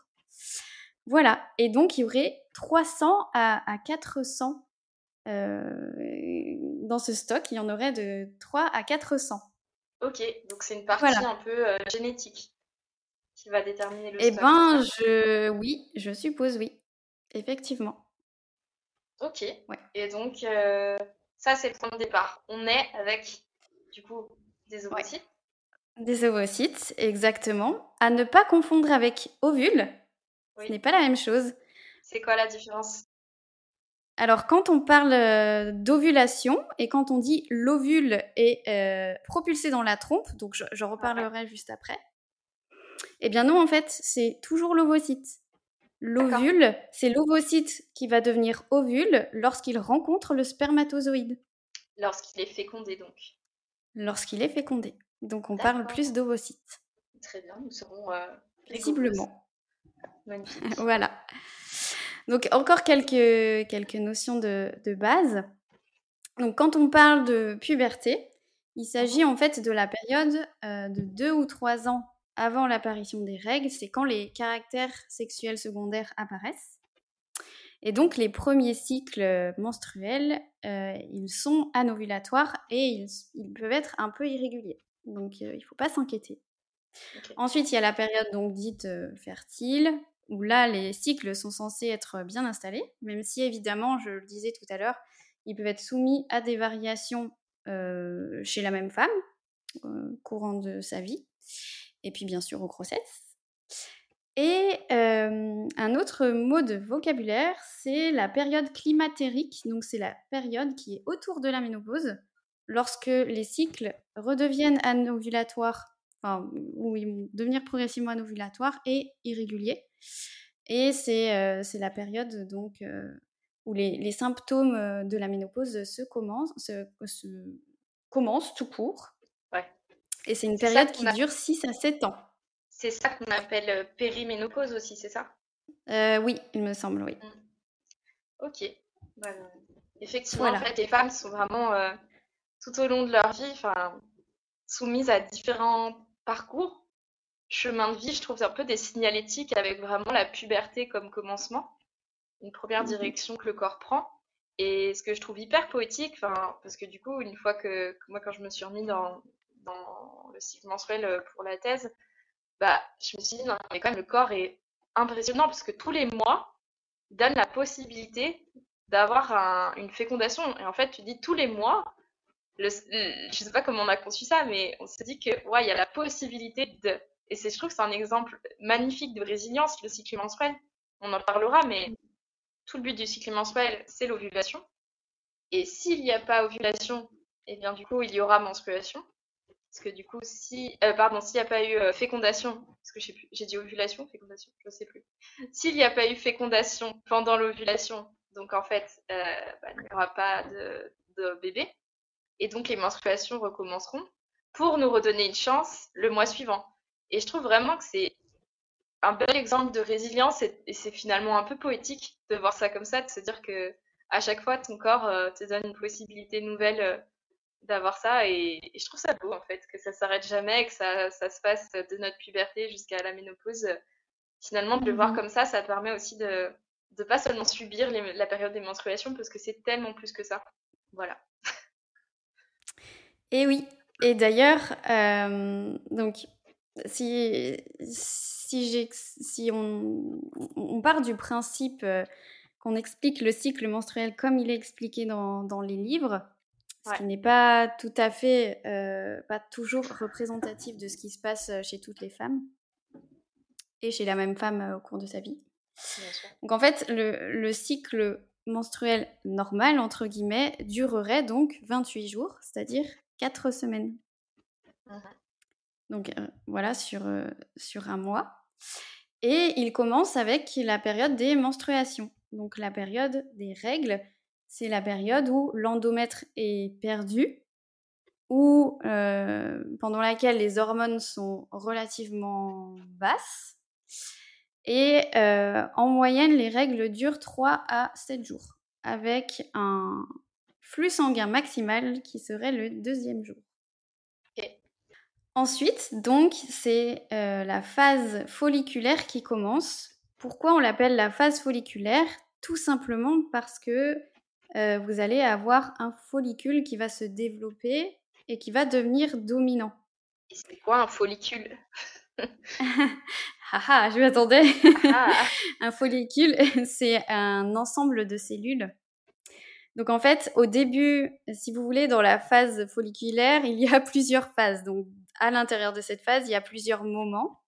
Voilà. Et donc, il y aurait 300 à, 400 dans ce stock. Il y en aurait de 3 à 400. Ok, donc c'est une partie un peu génétique qui va déterminer le eh stock. Eh ben, je... oui, je suppose oui. Effectivement. Ok. Et donc, euh, ça, c'est le point de départ. On est avec, du coup, des ovocytes. Des ovocytes, exactement. À ne pas confondre avec ovules. Ce n'est pas la même chose. C'est quoi la différence? Alors, quand on parle euh, d'ovulation et quand on dit l'ovule est euh, propulsé dans la trompe, donc je, reparlerai juste après, eh bien non, en fait, c'est toujours l'ovocyte. L'ovule, c'est l'ovocyte qui va devenir ovule lorsqu'il rencontre le spermatozoïde. Lorsqu'il est fécondé, donc. Lorsqu'il est fécondé. Donc on parle plus d'ovocytes. Très bien, nous serons euh, Visiblement. *laughs* voilà. Donc encore quelques, quelques notions de, base. Donc quand on parle de puberté, il s'agit mhm. en fait de la période euh, de 2 ou 3 ans avant l'apparition des règles, c'est quand les caractères sexuels secondaires apparaissent. Et donc les premiers cycles menstruels, euh, ils sont anovulatoires et ils, peuvent être un peu irréguliers. Donc euh, il ne faut pas s'inquiéter. Ensuite, il y a la période donc dite euh, fertile, où là les cycles sont censés être bien installés, même si évidemment, je le disais tout à l'heure, ils peuvent être soumis à des variations chez la même femme, courant de sa vie et puis bien sûr aux grossesses. Et un autre mot de vocabulaire, c'est la période climatérique. Donc c'est la période qui est autour de la ménopause, lorsque les cycles redeviennent anovulatoires où ils vont devenir progressivement anovulatoires et irréguliers. Et c'est la période donc où les, symptômes de la ménopause se commencent, se, commencent tout court. Et c'est une période qui dure 6 à 7 ans. C'est ça qu'on appelle périménopause aussi, c'est ça? Oui, il me semble, oui. Mmh. Ok. Bah, effectivement, en fait, les femmes sont vraiment tout au long de leur vie soumises à différents parcours, chemin de vie, je trouve un peu des signalétiques avec vraiment la puberté comme commencement, une première mmh direction que le corps prend. Et ce que je trouve hyper poétique, parce que du coup, une fois que, moi, quand je me suis remis dans, dans le cycle menstruel euh, pour la thèse, bah, je me suis dit, non, mais quand même, le corps est impressionnant parce que tous les mois, il donne la possibilité d'avoir une fécondation. Et en fait, tu dis tous les mois, je sais pas comment on a conçu ça, mais on s'est dit que ouais, il y a la possibilité de. Et c'est, je trouve que c'est un exemple magnifique de résilience, le cycle menstruel. On en parlera, mais tout le but du cycle menstruel, c'est l'ovulation. Et s'il n'y a pas ovulation, eh bien du coup, il y aura menstruation. Parce que du coup, si, euh, pardon, s'il n'y a pas eu euh, fécondation, parce que j'ai dit ovulation, fécondation, je ne sais plus. S'il n'y a pas eu fécondation pendant l'ovulation, donc en fait, euh, bah, il n'y aura pas de, bébé et donc les menstruations recommenceront pour nous redonner une chance le mois suivant. Et je trouve vraiment que c'est un bel exemple de résilience et, c'est finalement un peu poétique de voir ça comme ça, de se dire que à chaque fois ton corps te donne une possibilité nouvelle d'avoir ça et, je trouve ça beau en fait que ça s'arrête jamais, que ça, ça, se passe de notre puberté jusqu'à la ménopause. Finalement de le voir mmh comme ça, ça permet aussi de ne pas seulement subir la période des menstruations parce que c'est tellement plus que ça. Voilà. Et oui. Et d'ailleurs, euh, donc, si, si, si on, on, part du principe qu'on explique le cycle menstruel comme il est expliqué dans, dans les livres, ce qui n'est pas tout à fait, euh, pas toujours représentatif de ce qui se passe chez toutes les femmes et chez la même femme au cours de sa vie. Donc en fait, le, le cycle menstruel normal, entre guillemets, durerait donc 28 jours, c'est-à-dire quatre semaines. Mmh Donc euh, voilà, sur, euh, sur un mois. Et il commence avec la période des menstruations. Donc la période des règles, c'est la période où l'endomètre est perdu, ou euh, pendant laquelle les hormones sont relativement basses. Et en moyenne, les règles durent 3 à 7 jours, avec un, flux sanguin maximal qui serait le deuxième jour. Ensuite, donc, c'est euh, la phase folliculaire qui commence. Pourquoi on l'appelle la phase folliculaire? Tout simplement parce que euh, vous allez avoir un follicule qui va se développer et qui va devenir dominant. C'est quoi un follicule? *laughs* Ah, ah, je m'attendais. Ah. *laughs* un follicule, *laughs* c'est un ensemble de cellules donc en fait, au début, si vous voulez, dans la phase folliculaire, il y a plusieurs phases. Donc à l'intérieur de cette phase, il y a plusieurs moments.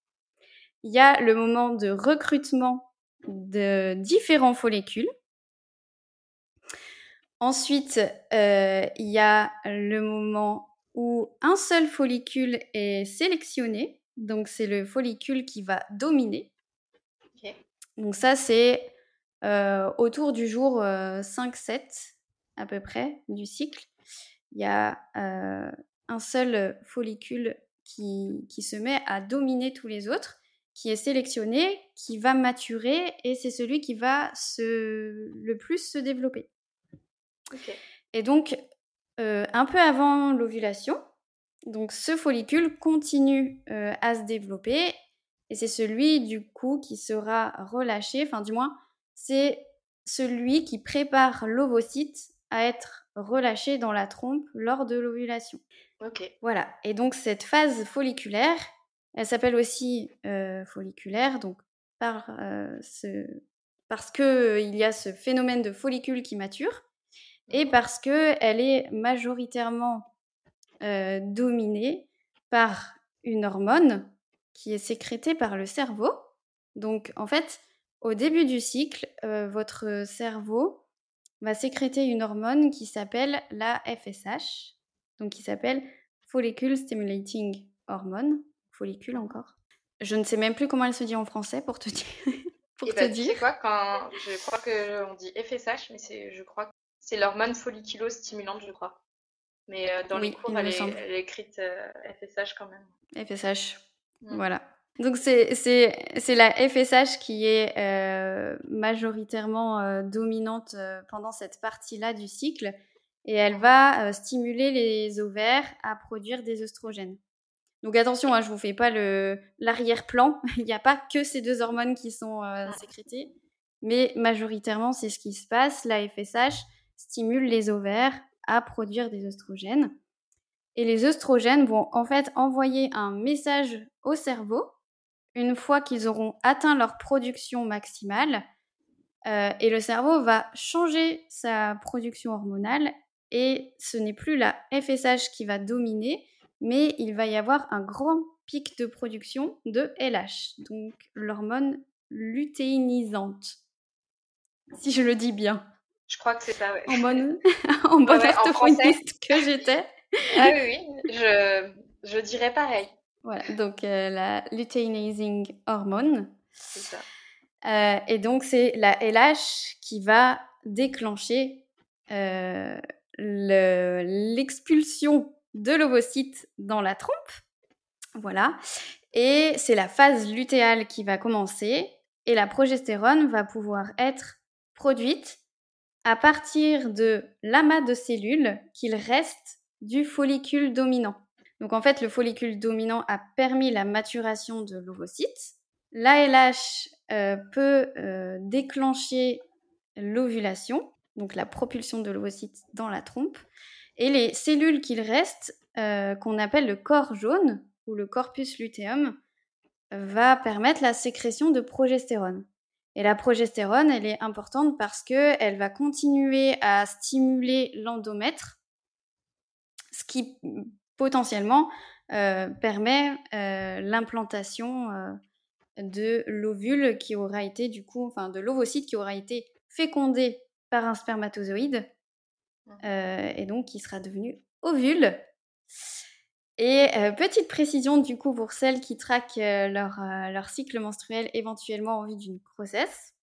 Il y a le moment de recrutement de différents follicules. Ensuite, euh, il y a le moment où un seul follicule est sélectionné. Donc c'est le follicule qui va dominer. Donc ça, c'est euh, autour du jour 5-7 euh, à peu près du cycle, il y a un seul follicule qui, qui, se met à dominer tous les autres, qui est sélectionné, qui va maturer et c'est celui qui va se, le plus se développer. Et donc, euh, un peu avant l'ovulation, donc ce follicule continue euh, à se développer et c'est celui du coup qui sera relâché, enfin du moins c'est celui qui prépare l'ovocyte à être relâché dans la trompe lors de l'ovulation. Ok. Voilà. Et donc cette phase folliculaire, elle s'appelle aussi euh, folliculaire, donc par euh, ce, parce que il y a ce phénomène de follicule qui mature et parce que elle est majoritairement euh, dominée par une hormone qui est sécrétée par le cerveau. Donc en fait, au début du cycle, votre cerveau va sécréter une hormone qui s'appelle la FSH, donc qui s'appelle Follicle Stimulating Hormone. follicule encore. Je ne sais même plus comment elle se dit en français pour te *laughs* dire. pour te bah, dire. quoi quand je crois que on dit FSH, mais c'est je crois que c'est l'hormone folliculostimulante, je crois. Mais euh, dans les cours, elle est, elle est, écrite FSH quand même. FSH, mm. voilà. Donc c'est la FSH qui est euh, majoritairement euh, dominante euh, pendant cette partie-là du cycle et elle va stimuler les ovaires à produire des œstrogènes. Donc attention, hein, je vous fais pas l'arrière-plan, *laughs* il n'y a pas que ces deux hormones qui sont sécrétées, mais majoritairement c'est ce qui se passe. La FSH stimule les ovaires à produire des œstrogènes. Et les œstrogènes vont en fait envoyer un message au cerveau une fois qu'ils auront atteint leur production maximale. Euh, et le cerveau va changer sa production hormonale et ce n'est plus la FSH qui va dominer, mais il va y avoir un grand pic de production de LH, donc l'hormone lutéinisante. Si je le dis bien. Je crois que c'est ça, ouais. En bonne, *laughs* *laughs* en bonne que j'étais. Ah oui, *laughs* oui, je, je dirais pareil. Voilà, donc euh, la luteinizing hormone. C'est ça. Euh, et donc, c'est la LH qui va déclencher euh, l'expulsion de l'ovocyte dans la trompe. Voilà. Et c'est la phase lutéale qui va commencer et la progestérone va pouvoir être produite à partir de l'amas de cellules qu'il reste du follicule dominant. Donc en fait, le follicule dominant a permis la maturation de l'ovocyte. L'ALH euh, peut euh, déclencher l'ovulation, donc la propulsion de l'ovocyte dans la trompe. Et les cellules qu'il reste, euh, qu'on appelle le corps jaune ou le corpus luteum, va permettre la sécrétion de progestérone. Et la progestérone, elle est importante parce qu'elle va continuer à stimuler l'endomètre, ce qui potentiellement euh, permet euh, l'implantation euh, de l'ovule qui aura été du coup, enfin de l'ovocyte qui aura été fécondé par un spermatozoïde mmh. et donc qui sera devenu ovule. Et petite précision du coup pour celles qui traquent leur, leur, cycle menstruel éventuellement en vue d'une grossesse.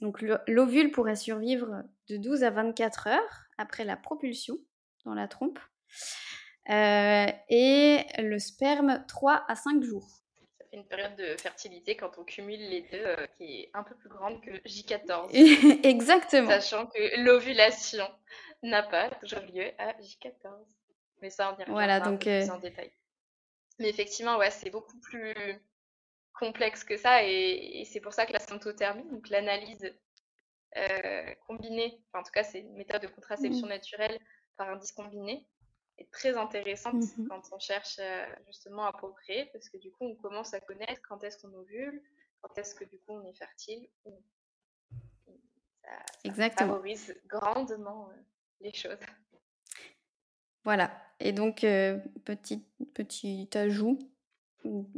Donc l'ovule pourrait survivre de 12 à 24 heures après la propulsion dans la trompe. Euh, et le sperme 3 à 5 jours. Ça fait une période de fertilité quand on cumule les deux euh, qui est un peu plus grande que J14. *laughs* Exactement. Sachant que l'ovulation n'a pas toujours lieu à J14. Mais ça, on y voilà, donc, euh, en détail. Mais effectivement, ouais, c'est beaucoup plus complexe que ça et, c'est pour ça que la symptothermie, donc l'analyse combinée, enfin, en tout cas c'est une méthode de contraception mmh. naturelle par indice combiné, est très intéressante mmh quand on cherche euh, justement à procréer, parce que du coup, on commence à connaître quand est-ce qu'on ovule, quand est-ce que du coup on est fertile. Ça, favorise grandement euh, les choses. Voilà. Et donc, euh, petit, petit ajout,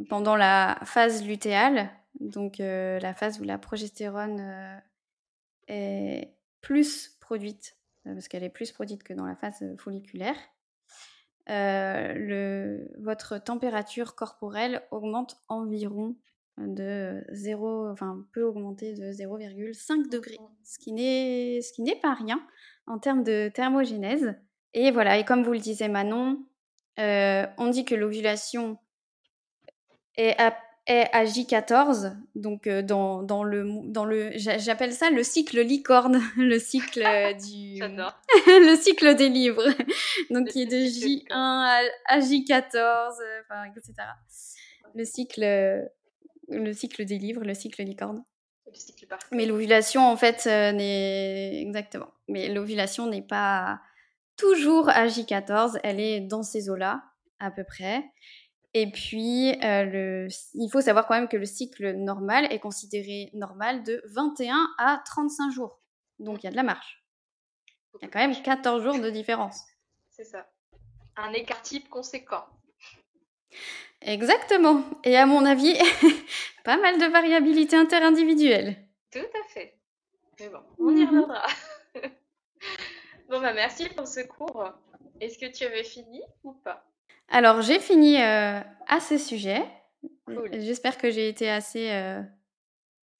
pendant la phase lutéale, donc la phase où la progestérone est plus produite, parce qu'elle est plus produite que dans la phase folliculaire, euh, le, votre température corporelle augmente environ de 0, enfin peut augmenter de 0,5 degrés, ce qui n'est ce qui n'est pas rien en termes de thermogénèse. Et voilà, et comme vous le disait Manon, euh, on dit que l'ovulation est à est à J14, donc euh, dans, dans, le, dans le j'appelle ça le cycle licorne, *laughs* le cycle euh, du *laughs* *laughs* le cycle des livres, donc qui est de J1 à, J14, euh, enfin, etc. Le cycle, le cycle des livres, le cycle licorne. Le cycle Mais l'ovulation, en fait, n'est exactement. Mais l'ovulation n'est pas toujours à J14, elle est dans ces eaux-là, à peu près. Et puis, euh, le, il faut savoir quand même que le cycle normal est considéré normal de 21 à 35 jours. Donc, il y a de la marge. Il y a quand même 14 jours de différence. C'est ça. Un écart type conséquent. Exactement. Et à mon avis, *laughs* pas mal de variabilité interindividuelle. Tout à fait. Mais bon, on y mhm. reviendra. Bon, bah merci pour ce cours. Est-ce que tu avais fini ou pas? Alors, j'ai fini euh, à ce sujet. J'espère que j'ai été assez. Euh...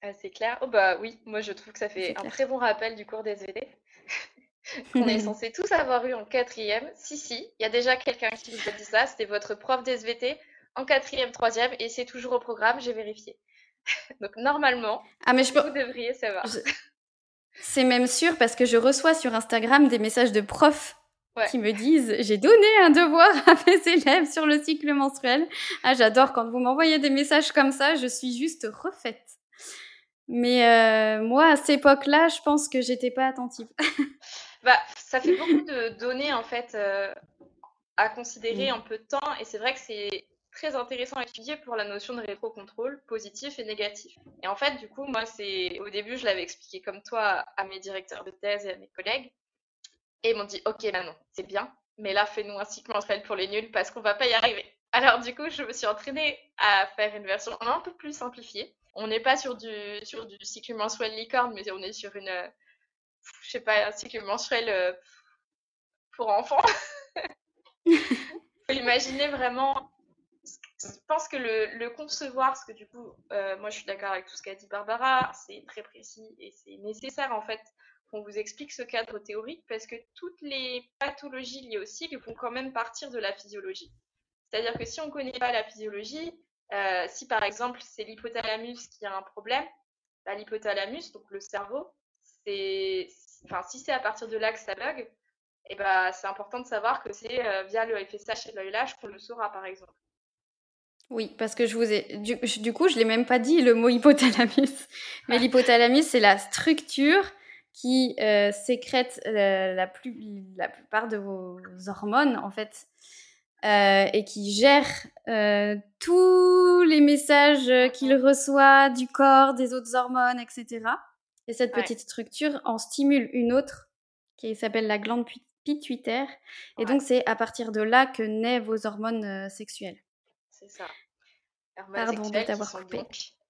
Assez clair. Oh bah oui, moi je trouve que ça fait un très bon rappel du cours des SVT. *laughs* qu'on est *laughs* censé tous avoir eu en quatrième. Si, si, il y a déjà quelqu'un qui vous a dit ça, c'était votre prof d'SVT en quatrième, troisième, et c'est toujours au programme, j'ai vérifié. *laughs* Donc normalement, ah, mais je vous devriez savoir. C'est même sûr parce que je reçois sur Instagram des messages de profs qui me disent j'ai donné un devoir *laughs* à mes élèves sur le cycle menstruel. Ah, j'adore quand vous m'envoyez des messages comme ça, je suis juste refaite. Mais euh, moi, à cette époque-là, je pense que j'étais pas attentive. *laughs* bah, ça fait beaucoup de données en fait euh, à considérer en peu de temps, et c'est vrai que c'est très intéressant à étudier pour la notion de rétro-contrôle positif et négatif. Et en fait, du coup, moi, c'est au début, je l'avais expliqué comme toi à mes directeurs de thèse et à mes collègues. Et ils m'ont dit, OK, bah non, c'est bien, mais là, fais-nous un cycle menstruel pour les nuls parce qu'on va pas y arriver. Alors, du coup, je me suis entraînée à faire une version un peu plus simplifiée. On n'est pas sur du, sur du cycle mensuel licorne, mais on est sur une, je sais pas, un cycle mensuel euh, pour enfants. *laughs* faut imaginer vraiment je pense que le, concevoir, parce que du coup, euh, moi je suis d'accord avec tout ce qu'a dit Barbara, c'est très précis et c'est nécessaire en fait qu'on vous explique ce cadre théorique parce que toutes les pathologies liées au cycle vont quand même partir de la physiologie. C'est-à-dire que si on ne connaît pas la physiologie, euh, si par exemple c'est l'hypothalamus qui a un problème, bah, l'hypothalamus, donc le cerveau, c'est, enfin, si c'est à partir de là que ça bug, et eh bah, c'est important de savoir que c'est euh, via le FSH et lâche qu'on le saura par exemple. Oui, parce que je vous ai. Du, coup, je l'ai même pas dit le mot hypothalamus. *laughs* Mais ah. l'hypothalamus, c'est la structure qui euh, sécrète euh, la, plus, la plupart de vos hormones, en fait, euh, et qui gère tous les messages qu'il reçoit du corps, des autres hormones, etc. Et cette petite structure en stimule une autre qui s'appelle la glande pituitaire. Et donc, c'est à partir de là que naissent vos hormones sexuelles. C'est ça. Pardon de t'avoir coupé.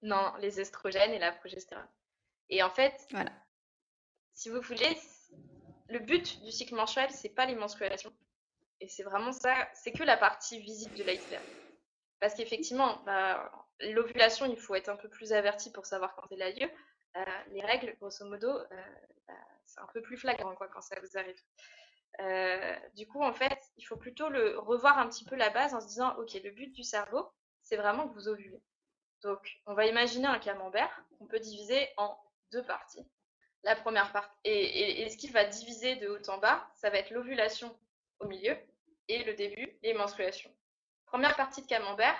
non, les estrogènes et la progestérone. Et en fait, voilà. si vous voulez, le but du cycle menstruel, c'est pas les menstruations. Et c'est vraiment ça, c'est que la partie visible de l'iceberg. Parce qu'effectivement, bah, l'ovulation, il faut être un peu plus averti pour savoir quand elle a lieu. Euh, les règles, grosso modo, euh, bah, c'est un peu plus flagrant quoi, quand ça vous arrive. Euh, du coup, en fait, il faut plutôt le revoir un petit peu la base en se disant, ok, le but du cerveau, c'est vraiment que vous ovulez. Donc, on va imaginer un camembert qu'on peut diviser en deux parties. La première partie, et, ce qui va diviser de haut en bas, ça va être l'ovulation au milieu et le début, les menstruations. Première partie de camembert,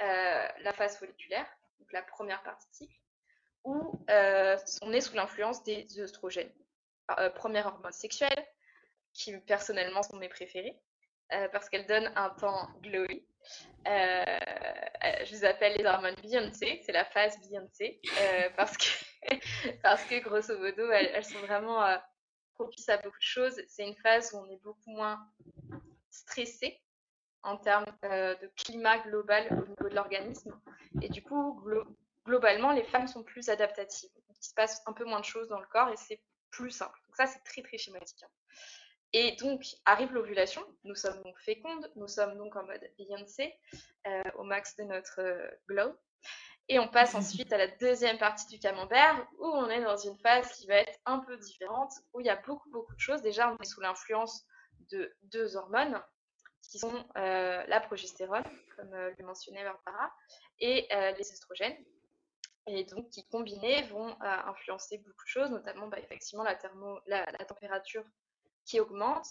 euh, la phase folliculaire, donc la première partie de cycle, où euh, on est sous l'influence des œstrogènes. première hormone sexuelle, qui personnellement sont mes préférées, euh, parce qu'elles donnent un temps glowy. Euh, euh, je les appelle les hormones Beyoncé, c'est la phase Beyoncé, *laughs* parce, que, parce que grosso modo, elles, sont vraiment propices à beaucoup de choses. C'est une phase où on est beaucoup moins stressé en termes de climat global au niveau de l'organisme. Et du coup, globalement, les femmes sont plus adaptatives. il se passe un peu moins de choses dans le corps et c'est plus simple. Donc ça, c'est très très schématique. Hein. Et donc arrive l'ovulation, nous sommes donc fécondes, nous sommes donc en mode Beyoncé, euh, au max de notre euh, glow. Et on passe *laughs* ensuite à la deuxième partie du camembert, où on est dans une phase qui va être un peu différente, où il y a beaucoup, beaucoup de choses. Déjà, on est sous l'influence de deux hormones, qui sont euh, la progestérone, comme le mentionnait Barbara, et les estrogènes. Et donc, qui combinés vont influencer beaucoup de choses, notamment bah, effectivement la, thermo, la température qui augmente,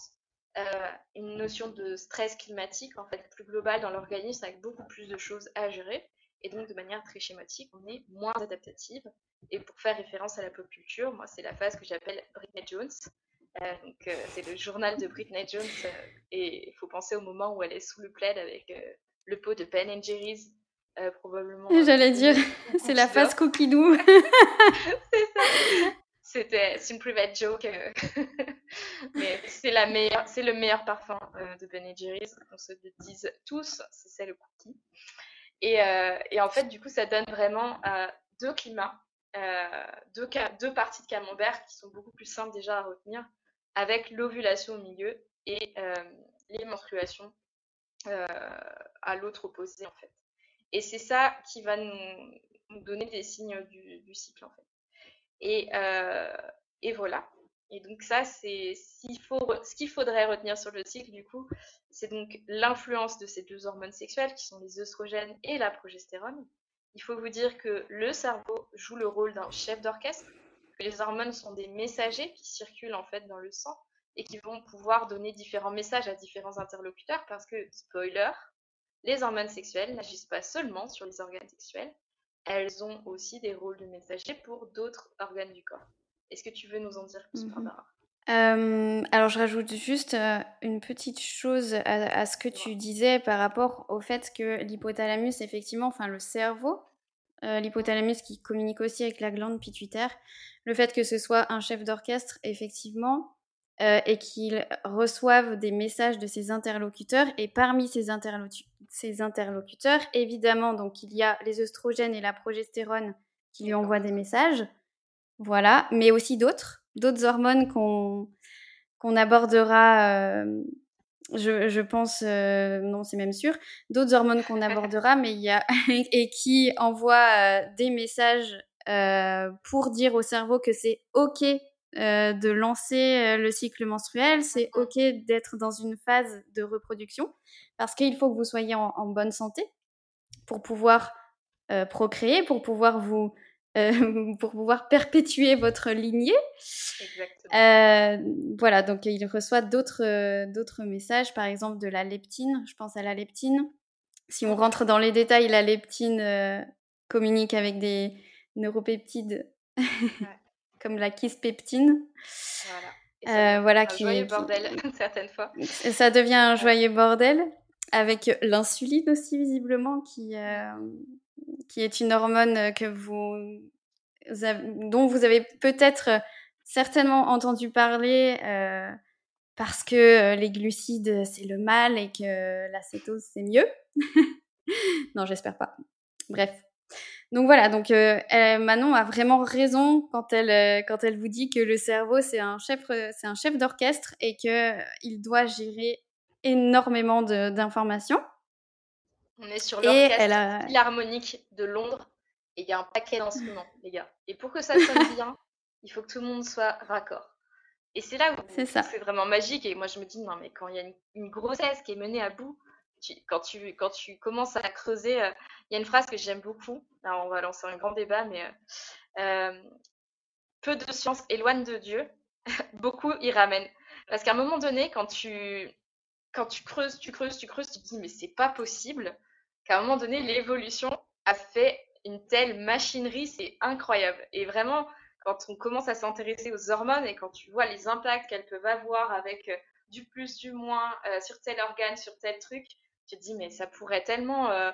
euh, une notion de stress climatique en fait plus globale dans l'organisme avec beaucoup plus de choses à gérer. Et donc, de manière très schématique, on est moins adaptative. Et pour faire référence à la pop culture, moi, c'est la phase que j'appelle Britney Jones. Euh, euh, c'est le journal de Britney Jones. et il faut penser au moment où elle est sous le plaid avec le pot de Ben Jerry's, probablement. J'allais dire, c'est la phase coquidou. *laughs* *laughs* c'est ça. C'était une private joke. Euh. *laughs* Mais c'est la meilleure, c'est le meilleur parfum euh, de Ben Jerry's. On se le dise tous, c'est le cookie. Et, euh, et, en fait, du coup, ça donne vraiment deux climats, deux, parties de camembert qui sont beaucoup plus simples déjà à retenir, avec l'ovulation au milieu et les menstruations à l'autre opposé en fait. Et c'est ça qui va nous, donner des signes du, cycle, en fait. Et, euh, et voilà. Et donc ça, c'est ce qu'il faudrait retenir sur le cycle, du coup, c'est donc l'influence de ces deux hormones sexuelles, qui sont les œstrogènes et la progestérone. Il faut vous dire que le cerveau joue le rôle d'un chef d'orchestre, que les hormones sont des messagers qui circulent en fait dans le sang et qui vont pouvoir donner différents messages à différents interlocuteurs parce que, spoiler, les hormones sexuelles n'agissent pas seulement sur les organes sexuels, elles ont aussi des rôles de messagers pour d'autres organes du corps. Est-ce que tu veux nous en dire plus, mmh euh, alors, je rajoute juste euh, une petite chose à, ce que tu disais par rapport au fait que l'hypothalamus, effectivement, enfin le cerveau, euh, l'hypothalamus qui communique aussi avec la glande pituitaire, le fait que ce soit un chef d'orchestre, effectivement, et qu'il reçoive des messages de ses interlocuteurs, et parmi ces, interlocuteurs, évidemment, donc il y a les œstrogènes et la progestérone qui lui envoient des messages, voilà, mais aussi d'autres d'autres hormones qu'on abordera, euh, je, pense, euh, non, c'est même sûr, d'autres hormones qu'on abordera, mais il y a *laughs* et qui envoient euh, des messages pour dire au cerveau que c'est ok de lancer le cycle menstruel, c'est ok d'être dans une phase de reproduction, parce qu'il faut que vous soyez en, en bonne santé pour pouvoir procréer, pour pouvoir vous euh, *laughs* pour pouvoir perpétuer votre lignée. Euh, voilà, donc il reçoit d'autres euh, d'autres messages, par exemple de la leptine. Je pense à la leptine. Si on rentre dans les détails, la leptine communique avec des neuropeptides comme la kispeptine. Voilà. voilà, qui, joyeux bordel *laughs* certaines fois. Ça devient un joyeux bordel avec l'insuline aussi visiblement qui qui est une hormone que vous, dont vous avez peut-être euh, certainement entendu parler euh, parce que euh, les glucides c'est le mal et que l'acétose c'est mieux. *laughs* non, j'espère pas. Bref. Donc voilà, donc Manon a vraiment raison quand elle quand elle vous dit que le cerveau c'est un chef c'est un chef d'orchestre et que il doit gérer énormément d'informations. On est sur l'orchestre a... philharmonique de Londres et il y a un paquet d'instruments, les gars. Et pour que ça *laughs* sonne bien, il faut que tout le monde soit raccord. Et c'est là où c'est vraiment magique. Et moi, je me dis, non, mais quand il y a une, grossesse qui est menée à bout, quand, tu, quand tu commences à creuser, euh, il y a une phrase que j'aime beaucoup. Alors, on va lancer un grand débat, mais euh, euh, peu de science éloigne de Dieu, *laughs* beaucoup y ramène. Parce qu'à un moment donné, quand tu, quand tu creuses, tu creuses, tu creuses, tu te dis, mais c'est pas possible qu'à un moment donné, l'évolution a fait une telle machinerie, c'est incroyable. Et vraiment, quand on commence à s'intéresser aux hormones et quand tu vois les impacts qu'elles peuvent avoir avec du plus, du moins sur tel organe, sur tel truc, tu te dis, mais ça pourrait tellement euh,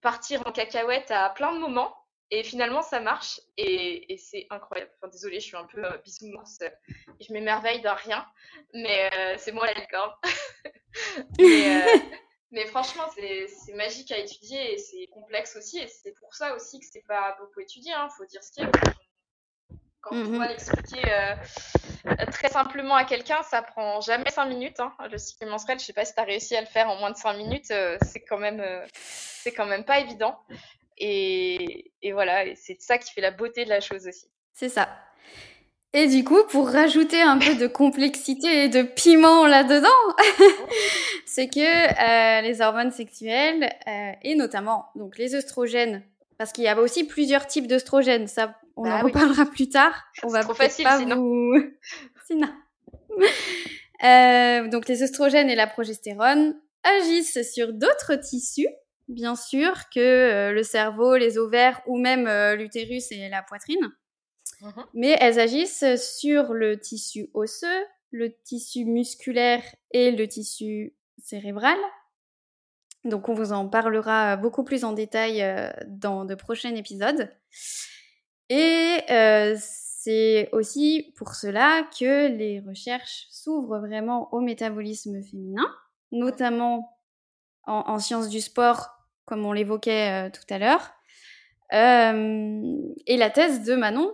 partir en cacahuète à plein de moments. Et finalement, ça marche et, c'est incroyable. Enfin, désolée, je suis un peu bisounours. Je m'émerveille d'un rien, mais c'est moi la licorne. *laughs* mais, mais franchement, c'est magique à étudier et c'est complexe aussi. Et c'est pour ça aussi que c'est pas beaucoup étudié. Il hein, faut dire ce qu'il y a. Quand on doit l'expliquer euh, très simplement à quelqu'un, ça prend jamais 5 minutes. Hein. Le cycle menstruel, je sais pas si tu as réussi à le faire en moins de 5 minutes. Euh, c'est quand, même, euh, c'est quand même pas évident. Et, et voilà, c'est ça qui fait la beauté de la chose aussi. C'est ça. Et du coup, pour rajouter un peu de complexité et de piment là-dedans, *laughs* c'est que euh, les hormones sexuelles, et notamment donc les œstrogènes, parce qu'il y a aussi plusieurs types d'œstrogènes, ça on bah en reparlera plus tard. *laughs* On va trop facile pas sinon. Vous... *laughs* sinon. *laughs* Euh, donc les œstrogènes et la progestérone agissent sur d'autres tissus, bien sûr, que le cerveau, les ovaires ou même l'utérus et la poitrine. Mhm. Mais elles agissent sur le tissu osseux, le tissu musculaire et le tissu cérébral. Donc on vous en parlera beaucoup plus en détail euh, dans de prochains épisodes. Et euh, c'est aussi pour cela que les recherches s'ouvrent vraiment au métabolisme féminin, notamment en, sciences du sport, comme on l'évoquait euh, tout à l'heure. et la thèse de Manon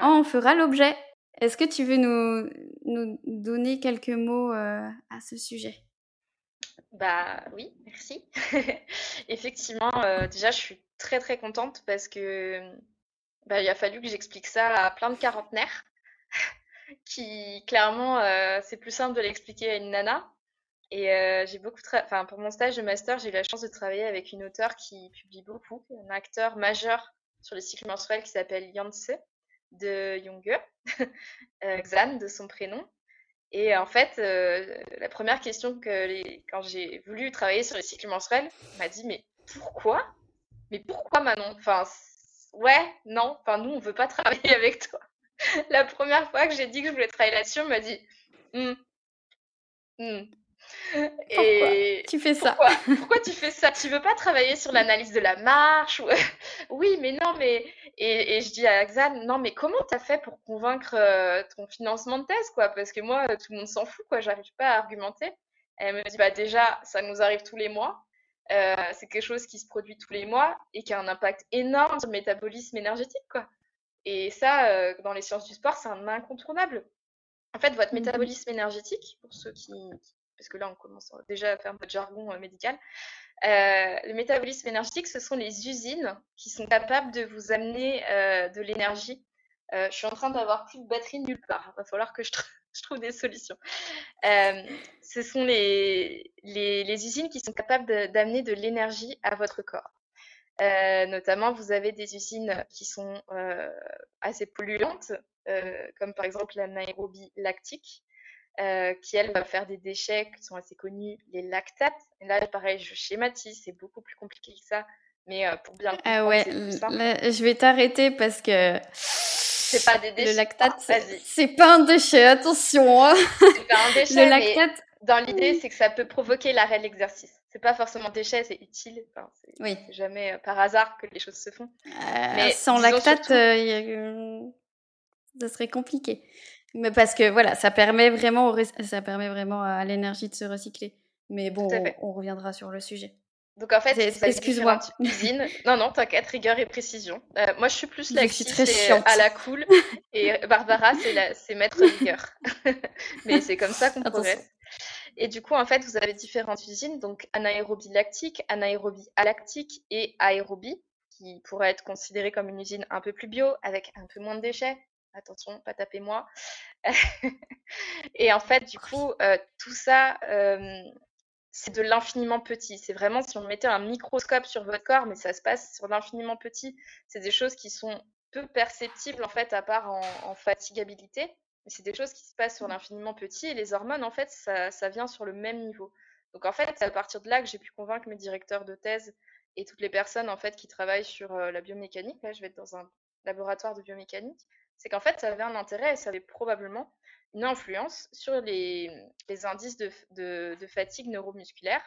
on fera l'objet. Est-ce que tu veux nous, nous donner quelques mots euh, à ce sujet? Bah oui, merci. *laughs* Effectivement, euh, déjà, je suis très très contente parce que bah, il a fallu que j'explique ça à plein de quarantenaires *laughs* qui, clairement, euh, c'est plus simple de l'expliquer à une nana. Et euh, j'ai beaucoup, enfin, pour mon stage de master, j'ai eu la chance de travailler avec une auteure qui publie beaucoup, un acteur majeur sur les cycles menstruels qui s'appelle Yance de Junge, *laughs* Xan de son prénom. Et en fait, euh, la première question que quand j'ai voulu travailler sur les cycles menstruels, m'a dit mais pourquoi? Mais pourquoi Manon? Enfin ouais, non, enfin nous on veut pas *laughs* travailler avec toi. la première fois que j'ai dit que je voulais travailler là-dessus, on m'a dit «Hmm, et tu fais ça pourquoi, tu fais ça? Tu veux pas travailler sur l'analyse de la marche *laughs* Oui, mais non, mais et, je dis à Xan, non, mais comment tu as fait pour convaincre euh, ton financement de thèse, quoi? Parce que moi, tout le monde s'en fout, quoi. J'arrive pas à argumenter. Elle me dit, bah déjà, ça nous arrive tous les mois. Euh, c'est quelque chose qui se produit tous les mois et qui a un impact énorme sur le métabolisme énergétique, quoi. Et ça, euh, dans les sciences du sport, c'est un incontournable. En fait, votre mmh métabolisme énergétique, pour ceux qui, parce que là, on commence déjà à faire notre jargon euh, médical. Euh, le métabolisme énergétique, ce sont les usines qui sont capables de vous amener euh, de l'énergie. je suis en train d'avoir plus de batterie nulle part. Il va falloir que je, *laughs* trouve des solutions. ce sont les, usines qui sont capables d'amener de, l'énergie à votre corps. notamment, vous avez des usines qui sont assez polluantes, comme par exemple l'anaérobie lactique, euh, qui elle va faire des déchets qui sont assez connus, les lactates. Et là, pareil, je schématise, c'est beaucoup plus compliqué que ça, mais euh, pour bien ah ouais, je vais t'arrêter parce que c'est pas des déchets. Le lactate, c'est pas un déchet, attention. Hein. C'est pas un *laughs* déchet. le lactate. dans l'idée, c'est que ça peut provoquer l'arrêt de l'exercice. C'est pas forcément déchet, c'est utile. Enfin, oui. jamais euh, par hasard que les choses se font. mais sans lactate, ça serait compliqué. Mais parce que voilà, ça permet vraiment, ça permet vraiment à l'énergie de se recycler. Mais bon, on, reviendra sur le sujet. Donc en fait, excuse-moi. Usine. Non, non, t'inquiète, rigueur et précision. Euh, moi, je suis plus la qui à la cool, *laughs* et Barbara, c'est mettre rigueur. *laughs* Mais c'est comme ça qu'on progresse. Et du coup, en fait, vous avez différentes usines, donc anaérobie lactique, anaérobie alactique et aérobie, qui pourrait être considérée comme une usine un peu plus bio, avec un peu moins de déchets, attention, pas tapez moi. *laughs* et en fait, du coup, euh, tout ça, c'est de l'infiniment petit. C'est vraiment si on mettait un microscope sur votre corps, mais ça se passe sur l'infiniment petit. C'est des choses qui sont peu perceptibles en fait, à part en, fatigabilité. Mais c'est des choses qui se passent sur mmh. l'infiniment petit. Et les hormones, en fait, ça, ça, vient sur le même niveau. Donc en fait, c'est à partir de là que j'ai pu convaincre mes directeurs de thèse et toutes les personnes en fait qui travaillent sur euh, la biomécanique. Là, je vais être dans un laboratoire de biomécanique c'est qu'en fait, ça avait un intérêt et ça avait probablement une influence sur les, indices de, fatigue neuromusculaire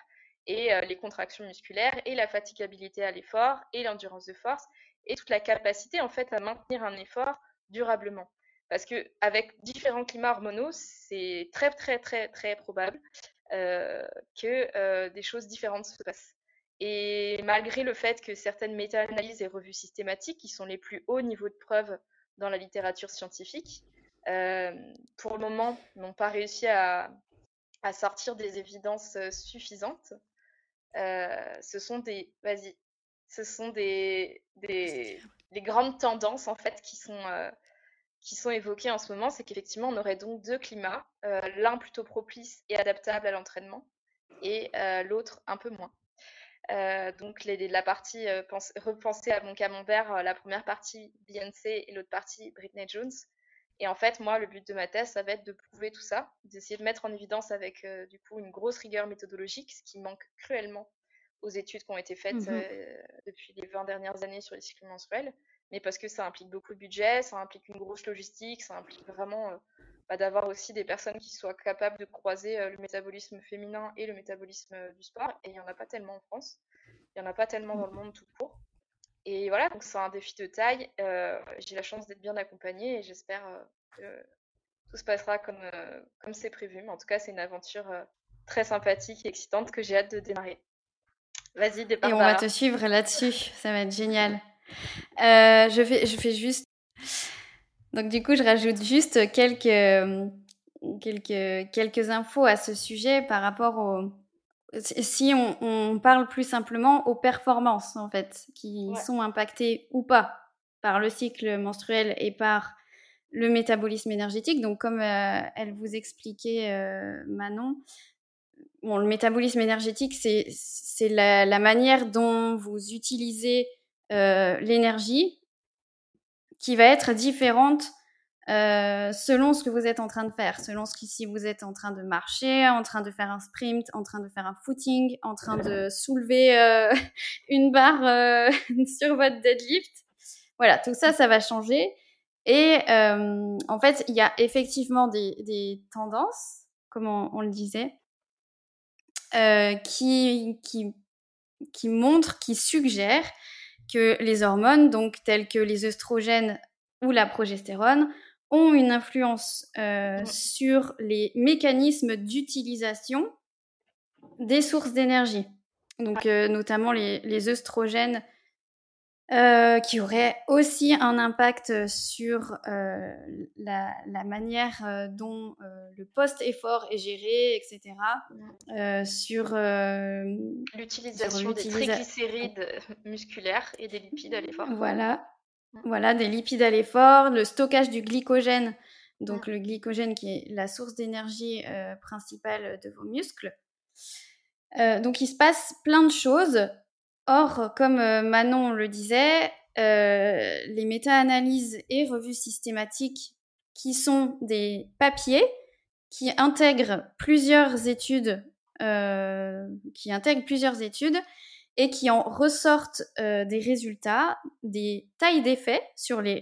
et euh, les contractions musculaires et la fatigabilité à l'effort et l'endurance de force et toute la capacité en fait à maintenir un effort durablement. Parce que avec différents climats hormonaux, c'est très très très très probable euh, que euh, des choses différentes se passent. Et malgré le fait que certaines méta-analyses et revues systématiques, qui sont les plus hauts niveaux de preuve dans la littérature scientifique, euh, pour le moment, n'ont pas réussi à, sortir des évidences euh, suffisantes. Euh, ce sont des, vas-y, ce sont des, des, grandes tendances en fait qui sont qui sont évoquées en ce moment, c'est qu'effectivement, on aurait donc deux climats, l'un plutôt propice et adaptable à l'entraînement, et l'autre un peu moins. Euh, donc la partie euh, repenser à mon camembert, euh, la première partie Beyoncé et l'autre partie Britney Jones. Et en fait, moi, le but de ma thèse, ça va être de prouver tout ça, d'essayer de mettre en évidence avec du coup une grosse rigueur méthodologique, ce qui manque cruellement aux études qui ont été faites mmh depuis les 20 dernières années sur les cycles menstruels, mais parce que ça implique beaucoup de budget, ça implique une grosse logistique, ça implique vraiment bah, d'avoir aussi des personnes qui soient capables de croiser euh, le métabolisme féminin et le métabolisme euh, du sport. Et il n'y en a pas tellement en France. Il n'y en a pas tellement dans le monde tout court. Et voilà, donc c'est un défi de taille. Euh, j'ai la chance d'être bien accompagnée et j'espère que tout se passera comme comme c'est prévu. Mais en tout cas, c'est une aventure très sympathique et excitante que j'ai hâte de démarrer. Vas-y, départ. Et on va te suivre là-dessus. Ça va être génial. je, fais, je fais juste donc du coup, je rajoute juste quelques, quelques, quelques infos à ce sujet par rapport au... si on, parle plus simplement aux performances, en fait, qui sont impactées ou pas par le cycle menstruel et par le métabolisme énergétique. Donc, comme euh, elle vous expliquait, euh, Manon, bon, le métabolisme énergétique, c'est la, la, manière dont vous utilisez euh, l'énergie qui va être différente euh, selon ce que vous êtes en train de faire, selon ce que si vous êtes en train de marcher, en train de faire un sprint, en train de faire un footing, en train de soulever euh, *laughs* une barre euh, *laughs* sur votre deadlift. Voilà, tout ça, ça va changer. Et en fait, il y a effectivement des, tendances, comme on, le disait, qui, qui, qui montrent, qui suggèrent que les hormones, donc telles que les œstrogènes ou la progestérone, ont une influence euh, sur les mécanismes d'utilisation des sources d'énergie. Donc, euh, notamment les, les œstrogènes euh, qui auraient aussi un impact sur euh, la, la, manière euh, dont le post-effort est géré, etc. sur l'utilisation des triglycérides musculaires et des lipides à l'effort. Voilà, voilà, des lipides à l'effort, le stockage du glycogène, donc le glycogène qui est la source d'énergie principale de vos muscles. Donc il se passe plein de choses. Or, comme euh, Manon le disait, euh, les méta-analyses et revues systématiques qui sont des papiers qui intègrent plusieurs études, euh, qui intègrent plusieurs études et qui en ressortent euh, des résultats, des tailles d'effets sur, les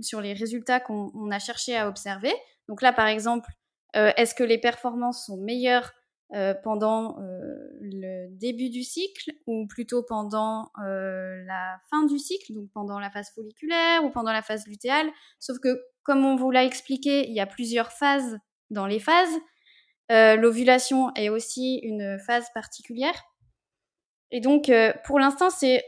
sur les résultats qu'on a cherché à observer. Donc là, par exemple, euh, est-ce que les performances sont meilleures euh, pendant euh, le début du cycle ou plutôt pendant euh, la fin du cycle, donc pendant la phase folliculaire ou pendant la phase lutéale Sauf que, comme on vous l'a expliqué, il y a plusieurs phases dans les phases. L'ovulation est aussi une phase particulière et donc, pour l'instant, c'est...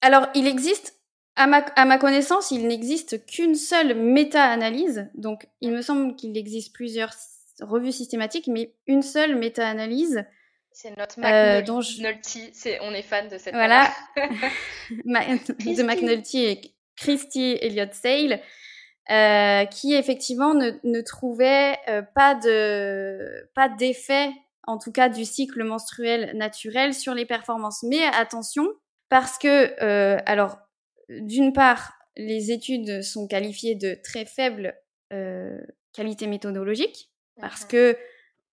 Alors, il existe, à ma, à ma connaissance, il n'existe qu'une seule méta-analyse. Donc, il me semble qu'il existe plusieurs revues systématiques, mais une seule méta-analyse. C'est notre McNulty. Euh, je... on est fan de cette Voilà. *laughs* de McNulty et Christy Elliott Sale. Euh, qui effectivement ne, ne trouvait euh, pas de pas d'effet en tout cas du cycle menstruel naturel sur les performances. Mais attention, parce que, euh, alors, d'une part, les études sont qualifiées de très faible qualité méthodologique, parce que,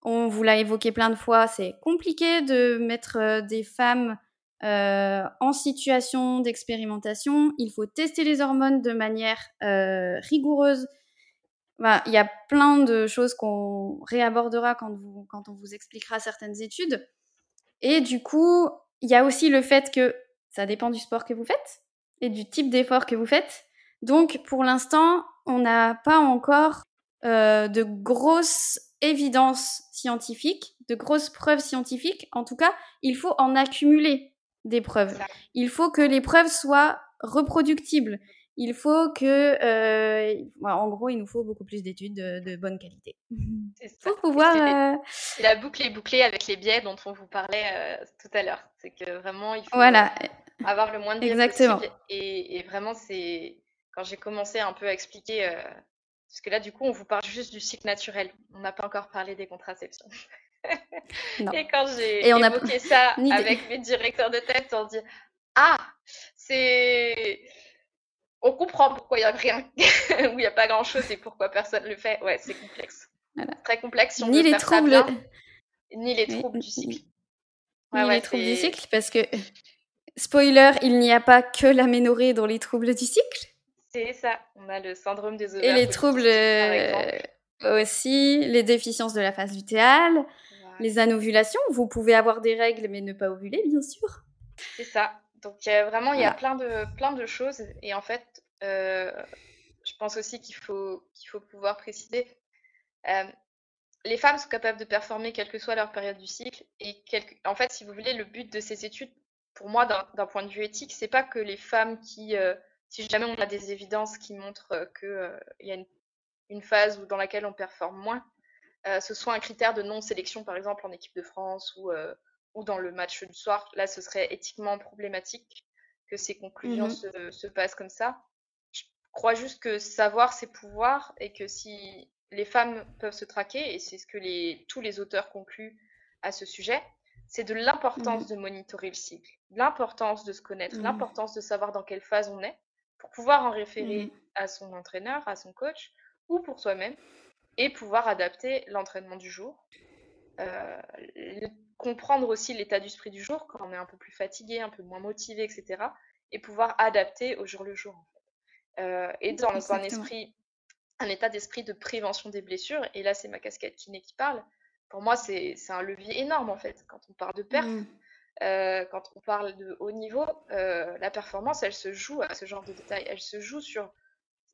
on vous l'a évoqué plein de fois, c'est compliqué de mettre euh, des femmes euh, en situation d'expérimentation. Il faut tester les hormones de manière euh, rigoureuse bah, il y a plein de choses qu'on réabordera quand, vous, quand on vous expliquera certaines études. Et du coup, il y a aussi le fait que ça dépend du sport que vous faites et du type d'effort que vous faites. Donc, pour l'instant, on n'a pas encore euh, de grosses évidences scientifiques, de grosses preuves scientifiques. En tout cas, il faut en accumuler des preuves. Il faut que les preuves soient reproductibles il faut que, euh, en gros, il nous faut beaucoup plus d'études de, de, bonne qualité. *laughs* Pour pouvoir. *laughs* Euh... La boucle est bouclée avec les biais dont on vous parlait euh, tout à l'heure. C'est que vraiment, il faut voilà. avoir le moins de biais Exactement. possible. Et, et vraiment, c'est quand j'ai commencé un peu à expliquer, parce que là, du coup, on vous parle juste du cycle naturel. On n'a pas encore parlé des contraceptions. et quand j'ai évoqué a... ça *laughs* avec mes directeurs de tête, on dit ah, c'est on comprend pourquoi il n'y a rien, ou il n'y a pas grand-chose et pourquoi personne ne le fait. Ouais, c'est complexe. Voilà. Très complexe. Si on ni, les troubles... Bien, ni les troubles du cycle. Ouais, ni ouais, les troubles du cycle, parce que, spoiler, il n'y a pas que l'aménorrhée dans les troubles du cycle. C'est ça. On a le syndrome des ovaires. Et les troubles euh, aussi, les déficiences de la phase lutéale, les anovulations. Vous pouvez avoir des règles mais ne pas ovuler, bien sûr. C'est ça. Donc euh, vraiment, il y a plein de, plein de choses. Et en fait, euh, je pense aussi qu'il faut, qu'il faut pouvoir préciser. Euh, les femmes sont capables de performer quelle que soit leur période du cycle. Et en fait, si vous voulez, le but de ces études, pour moi, d'un point de vue éthique, c'est pas que les femmes qui, si jamais on a des évidences qui montrent qu'il euh, y a une, une, phase où, dans laquelle on performe moins, ce soit un critère de non-sélection, par exemple, en équipe de France ou, ou dans le match du soir. Là, ce serait éthiquement problématique que ces conclusions mmh se, passent comme ça. Je crois juste que savoir, c'est pouvoir, et que si les femmes peuvent se traquer, et c'est ce que les, tous les auteurs concluent à ce sujet, c'est de l'importance mmh. de monitorer le cycle, l'importance de se connaître, mmh. l'importance de savoir dans quelle phase on est, pour pouvoir en référer à son entraîneur, à son coach, ou pour soi-même, et pouvoir adapter l'entraînement du jour. Euh, comprendre aussi l'état d'esprit du jour quand on est un peu plus fatigué, un peu moins motivé, etc. Et pouvoir adapter au jour le jour. En fait. euh, et dans un esprit, un état d'esprit de prévention des blessures. Et là, c'est ma casquette kiné qui parle. Pour moi, c'est un levier énorme en fait. Quand on parle de perf, mmh. Euh, quand on parle de haut niveau, euh, la performance, elle se joue à ce genre de détails. Elle se joue sur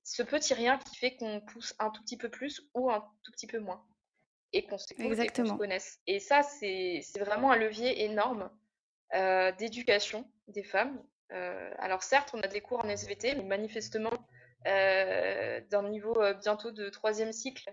ce petit rien qui fait qu'on pousse un tout petit peu plus ou un tout petit peu moins et qu'on se, connaisse. Et ça, c'est vraiment un levier énorme euh, d'éducation des femmes. Alors certes, on a des cours en SVT, mais manifestement, d'un niveau bientôt de troisième cycle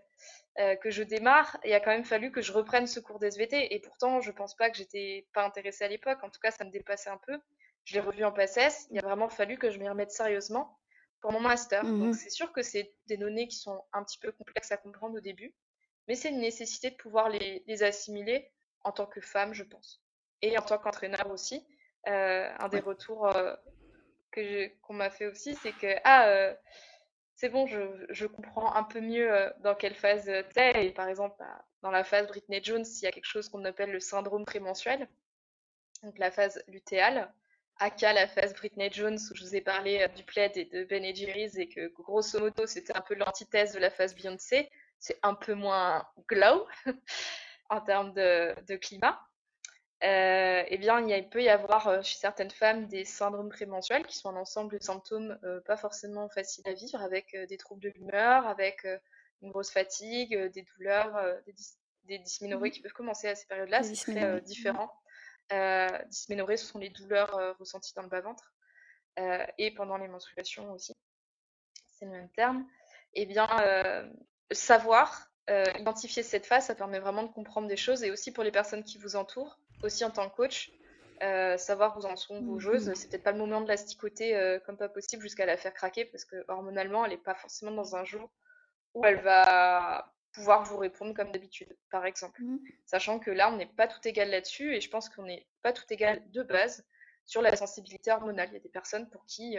que je démarre, il a quand même fallu que je reprenne ce cours d'SVT. Et pourtant, je pense pas que j'étais pas intéressée à l'époque. En tout cas, ça me dépassait un peu. Je l'ai revu en PACES. Il a vraiment fallu que je m'y remette sérieusement pour mon master. Donc mmh c'est sûr que c'est des données qui sont un petit peu complexes à comprendre au début mais c'est une nécessité de pouvoir les, assimiler en tant que femme, je pense. Et en tant qu'entraîneur aussi. Euh, un des retours euh, que qu'on m'a fait aussi, c'est que ah, euh, c'est bon, je, comprends un peu mieux dans quelle phase t'es. Et par exemple, bah, dans la phase Britney Jones, il y a quelque chose qu'on appelle le syndrome prémensuel, donc la phase lutéale. Aka la phase Britney Jones où je vous ai parlé du plaid et de Ben Jerry's et que grosso modo c'était un peu l'antithèse de la phase Beyoncé c'est un peu moins glow *laughs* en termes de, climat. Euh, eh bien, il, peut y avoir euh, chez certaines femmes des syndromes prémensuels qui sont un ensemble de symptômes euh, pas forcément faciles à vivre, avec des troubles de l'humeur, avec une grosse fatigue, des douleurs, des, dysménorrhées mmh qui peuvent commencer à ces périodes-là. C'est très différent. dysménorrhées, ce sont les douleurs ressenties dans le bas-ventre et pendant les menstruations aussi. C'est le même terme. Eh bien, savoir identifier cette phase, ça permet vraiment de comprendre des choses et aussi pour les personnes qui vous entourent, aussi en tant que coach, euh, savoir où en sont vos joueuses. C'est peut-être pas le moment de la sticoter euh, comme pas possible jusqu'à la faire craquer parce que hormonalement, elle n'est pas forcément dans un jour où elle va pouvoir vous répondre comme d'habitude, par exemple. Mhm. Sachant que là, on n'est pas tout égal là-dessus et je pense qu'on n'est pas tout égal de base sur la sensibilité hormonale. Il y a des personnes pour qui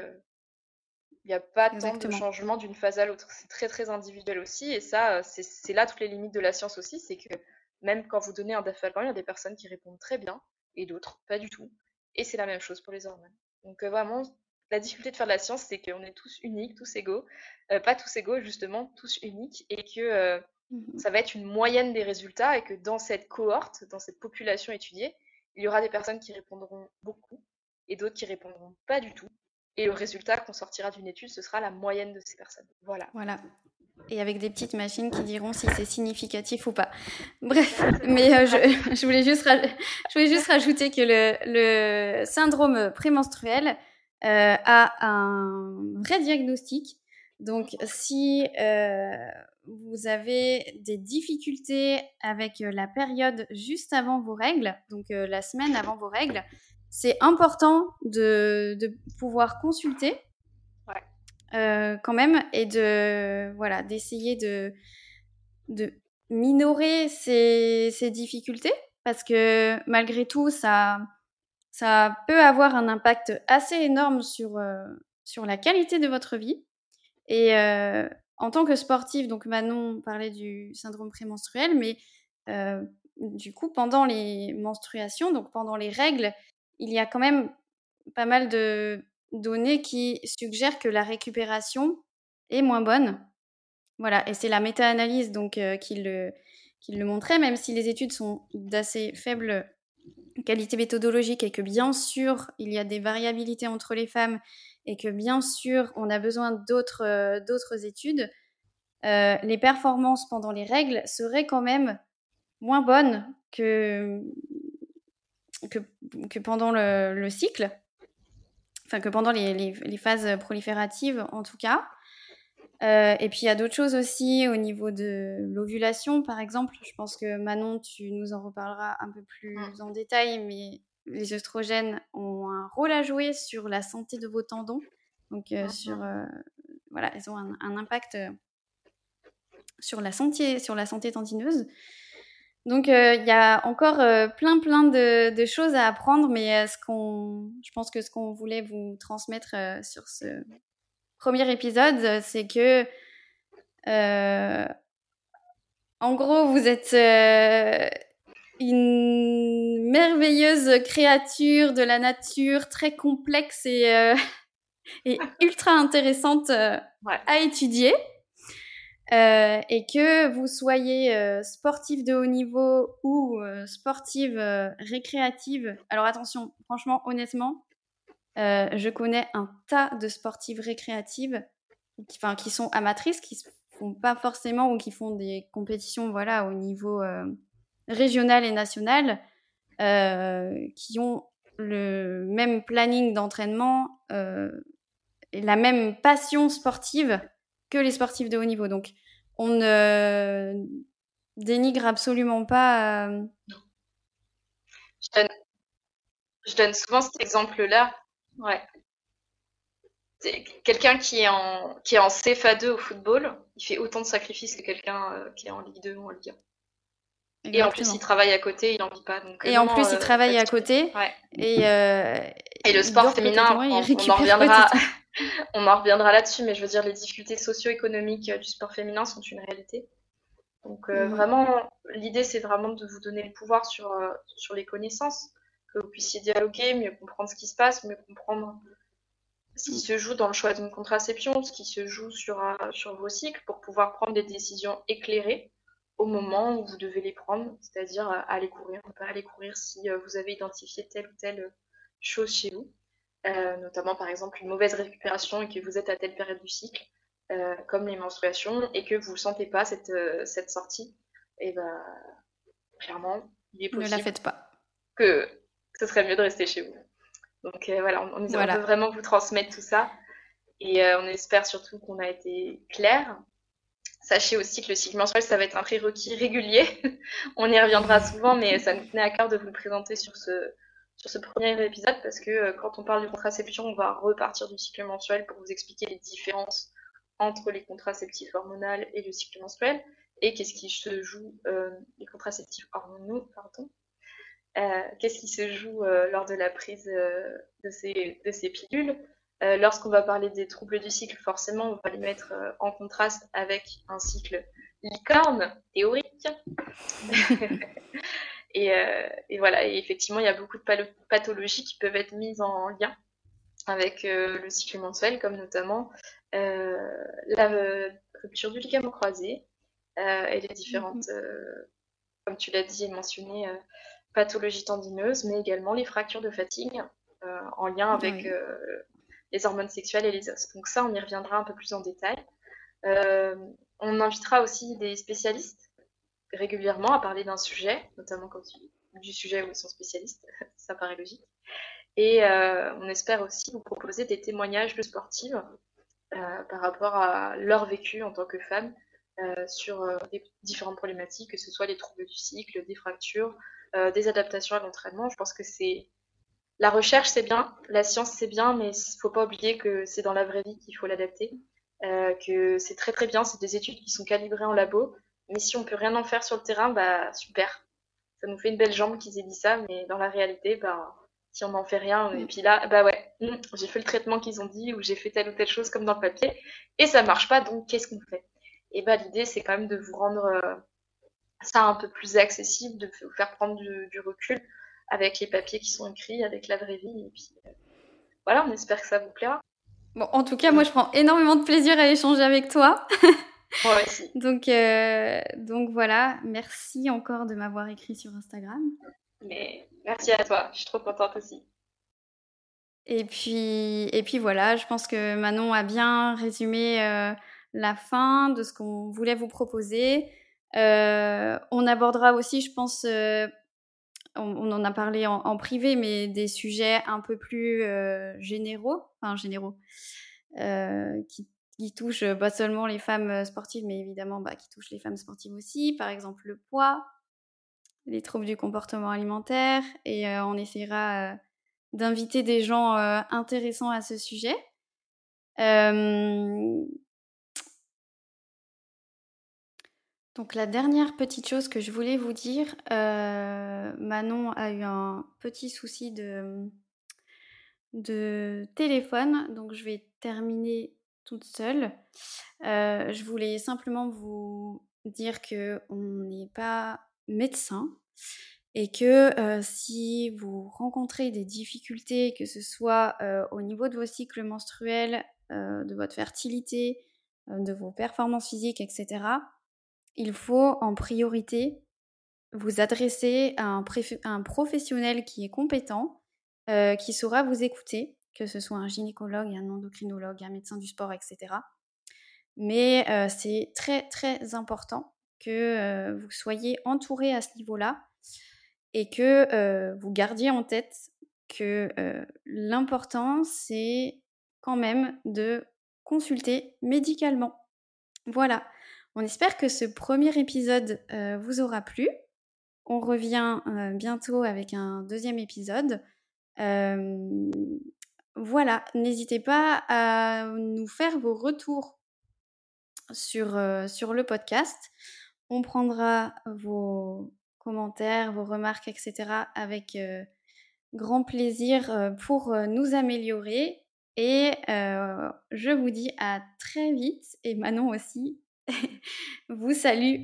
il n'y a pas tant de changement d'une phase à l'autre. C'est très très individuel aussi. Et ça, euh, c'est là toutes les limites de la science aussi. C'est que même quand vous donnez un dafalgan, il y a des personnes qui répondent très bien et d'autres pas du tout. Et c'est la même chose pour les hormones. Donc euh, vraiment, la difficulté de faire de la science, c'est qu'on est tous uniques, tous égaux. Euh, pas tous égaux, justement, tous uniques. Et que mmh ça va être une moyenne des résultats et que dans cette cohorte, dans cette population étudiée, il y aura des personnes qui répondront beaucoup et d'autres qui répondront pas du tout. Et le résultat qu'on sortira d'une étude, ce sera la moyenne de ces personnes. Voilà. Voilà. Et avec des petites machines qui diront si c'est significatif ou pas. Bref, mais euh, *laughs* je, voulais juste rajouter que le, le syndrome prémenstruel euh, a un vrai diagnostic. Donc, si euh, vous avez des difficultés avec la période juste avant vos règles, donc la semaine avant vos règles, c'est important de, pouvoir consulter euh, quand même et de voilà d'essayer de, de minorer ces, difficultés parce que malgré tout ça ça peut avoir un impact assez énorme sur euh, sur la qualité de votre vie. Et euh, en tant que sportif donc Manon parlait du syndrome prémenstruel mais du coup pendant les menstruations donc pendant les règles il y a quand même pas mal de données qui suggèrent que la récupération est moins bonne. Voilà, et c'est la méta-analyse donc euh, qui, le, qui le montrait, même si les études sont d'assez faible qualité méthodologique et que bien sûr il y a des variabilités entre les femmes et que bien sûr on a besoin d'autres euh, études, euh, les performances pendant les règles seraient quand même moins bonnes que que, pendant le, cycle, enfin que pendant les, phases prolifératives en tout cas. et puis il y a d'autres choses aussi au niveau de l'ovulation, par exemple. Je pense que Manon, tu nous en reparleras un peu plus mmh. en détail, mais les oestrogènes ont un rôle à jouer sur la santé de vos tendons. Donc, mmh sur, voilà, ils ont un, un impact sur la santé, sur la santé tendineuse. Donc il y a encore plein plein de, de, choses à apprendre, mais ce qu'on, je pense que ce qu'on voulait vous transmettre sur ce premier épisode, c'est que en gros vous êtes une merveilleuse créature de la nature, très complexe et, *laughs* et ultra intéressante à étudier. Euh, et que vous soyez euh, sportif de haut niveau ou euh, sportive récréative. Alors attention, franchement, honnêtement, je connais un tas de sportives récréatives, qui, qui sont amatrices, qui font pas forcément ou qui font des compétitions, voilà, au niveau régional et national, qui ont le même planning d'entraînement et la même passion sportive que les sportifs de haut niveau. Donc, on ne dénigre absolument pas. Euh, je, donne, souvent cet exemple-là. Ouais. Quelqu'un qui est en qui est en CFA2 au football, il fait autant de sacrifices que quelqu'un euh, qui est en Ligue 2 ou en Ligue 1. Et en plus, il travaille à côté, il n'en vit pas. Donc, et en plus, il euh, travaille à côté. Ouais. Et, et le sport féminin, on, en reviendra. On en reviendra là-dessus, mais je veux dire, les difficultés socio-économiques du sport féminin sont une réalité. Donc euh, mhm. vraiment, l'idée, c'est vraiment de vous donner le pouvoir sur, euh, sur les connaissances, que vous puissiez dialoguer, mieux comprendre ce qui se passe, mieux comprendre ce qui se joue dans le choix d'une contraception, ce qui se joue sur, euh, sur vos cycles, pour pouvoir prendre des décisions éclairées au moment où vous devez les prendre, c'est-à-dire aller courir, ne pas aller courir si vous avez identifié telle ou telle chose chez vous. Euh, notamment par exemple une mauvaise récupération et que vous êtes à telle période du cycle, euh, comme les menstruations, et que vous ne sentez pas cette, euh, cette sortie, et ben clairement, il est possible ne la faites pas. Que, ce serait mieux de rester chez vous. Donc voilà, on, on, veut vraiment vous transmettre tout ça. Et on espère surtout qu'on a été clair. Sachez aussi que le cycle menstruel, ça va être un prérequis régulier. *laughs* on y reviendra souvent, mais ça nous tenait à cœur de vous le présenter sur ce, sur ce premier épisode parce que euh, quand on parle de contraception, on va repartir du cycle mensuel pour vous expliquer les différences entre les contraceptifs hormonaux et le cycle mensuel et qu'est-ce qui se joue, euh, les contraceptifs hormonaux, pardon, euh, qu'est-ce qui se joue lors de la prise de, ces, de ces pilules. Lorsqu'on va parler des troubles du cycle, forcément, on va les mettre en contraste avec un cycle licorne théorique. *laughs* Euh, et, voilà, et effectivement, il y a beaucoup de pathologies qui peuvent être mises en lien avec euh, le cycle mensuel, comme notamment euh, la rupture du ligament croisé et les différentes, mhm. comme tu l'as dit et mentionné, pathologies tendineuses, mais également les fractures de fatigue en lien avec les hormones sexuelles et les os. Donc ça, on y reviendra un peu plus en détail. on invitera aussi des spécialistes régulièrement à parler d'un sujet, notamment quand du sujet où ils sont spécialistes, *laughs* ça paraît logique. Et euh, on espère aussi vous proposer des témoignages de sportives euh, par rapport à leur vécu en tant que femme euh, sur différentes problématiques, que ce soit les troubles du cycle, des fractures, des adaptations à l'entraînement. Je pense que c'est la recherche, c'est bien, la science, c'est bien, mais il ne faut pas oublier que c'est dans la vraie vie qu'il faut l'adapter, que c'est très très bien, c'est des études qui sont calibrées en labo, mais si on peut rien en faire sur le terrain, bah super. Ça nous fait une belle jambe qu'ils aient dit ça, mais dans la réalité, bah si on n'en fait rien, et puis là, bah ouais, hmm, j'ai fait le traitement qu'ils ont dit, ou j'ai fait telle ou telle chose comme dans le papier, et ça marche pas, donc qu'est-ce qu'on fait? Et bah l'idée, c'est quand même de vous rendre euh, ça un peu plus accessible, de vous faire prendre du, recul avec les papiers qui sont écrits, avec la vraie vie, et puis euh, voilà, on espère que ça vous plaira. Bon, en tout cas, moi, je prends énormément de plaisir à échanger avec toi. *laughs* Moi aussi. *laughs* donc, euh, donc voilà, merci encore de m'avoir écrit sur Instagram. Mais merci à toi, je suis trop contente aussi. Et puis, et puis voilà, je pense que Manon a bien résumé euh, la fin de ce qu'on voulait vous proposer. Euh, on abordera aussi, je pense, on, en a parlé en, en, privé, mais des sujets un peu plus généraux, enfin généraux, qui qui touche pas seulement les femmes sportives, mais évidemment bah, qui touche les femmes sportives aussi. Par exemple, le poids, les troubles du comportement alimentaire. Et on essaiera d'inviter des gens intéressants à ce sujet. Donc la dernière petite chose que je voulais vous dire, Manon a eu un petit souci de, de téléphone, donc je vais terminer toute seule. je voulais simplement vous dire que on n'est pas médecin et que si vous rencontrez des difficultés, que ce soit au niveau de vos cycles menstruels, de votre fertilité, de vos performances physiques, etc., il faut en priorité vous adresser à un, un professionnel qui est compétent, qui saura vous écouter, que ce soit un gynécologue, un endocrinologue, un médecin du sport, etc. Mais c'est très très important que vous soyez entouré à ce niveau-là et que vous gardiez en tête que l'important, c'est quand même de consulter médicalement. Voilà, on espère que ce premier épisode vous aura plu. On revient bientôt avec un deuxième épisode. Voilà, n'hésitez pas à nous faire vos retours sur, sur le podcast. On prendra vos commentaires, vos remarques, etc. avec euh, grand plaisir euh, pour euh, nous améliorer. Et je vous dis à très vite. Et Manon aussi *laughs* vous salue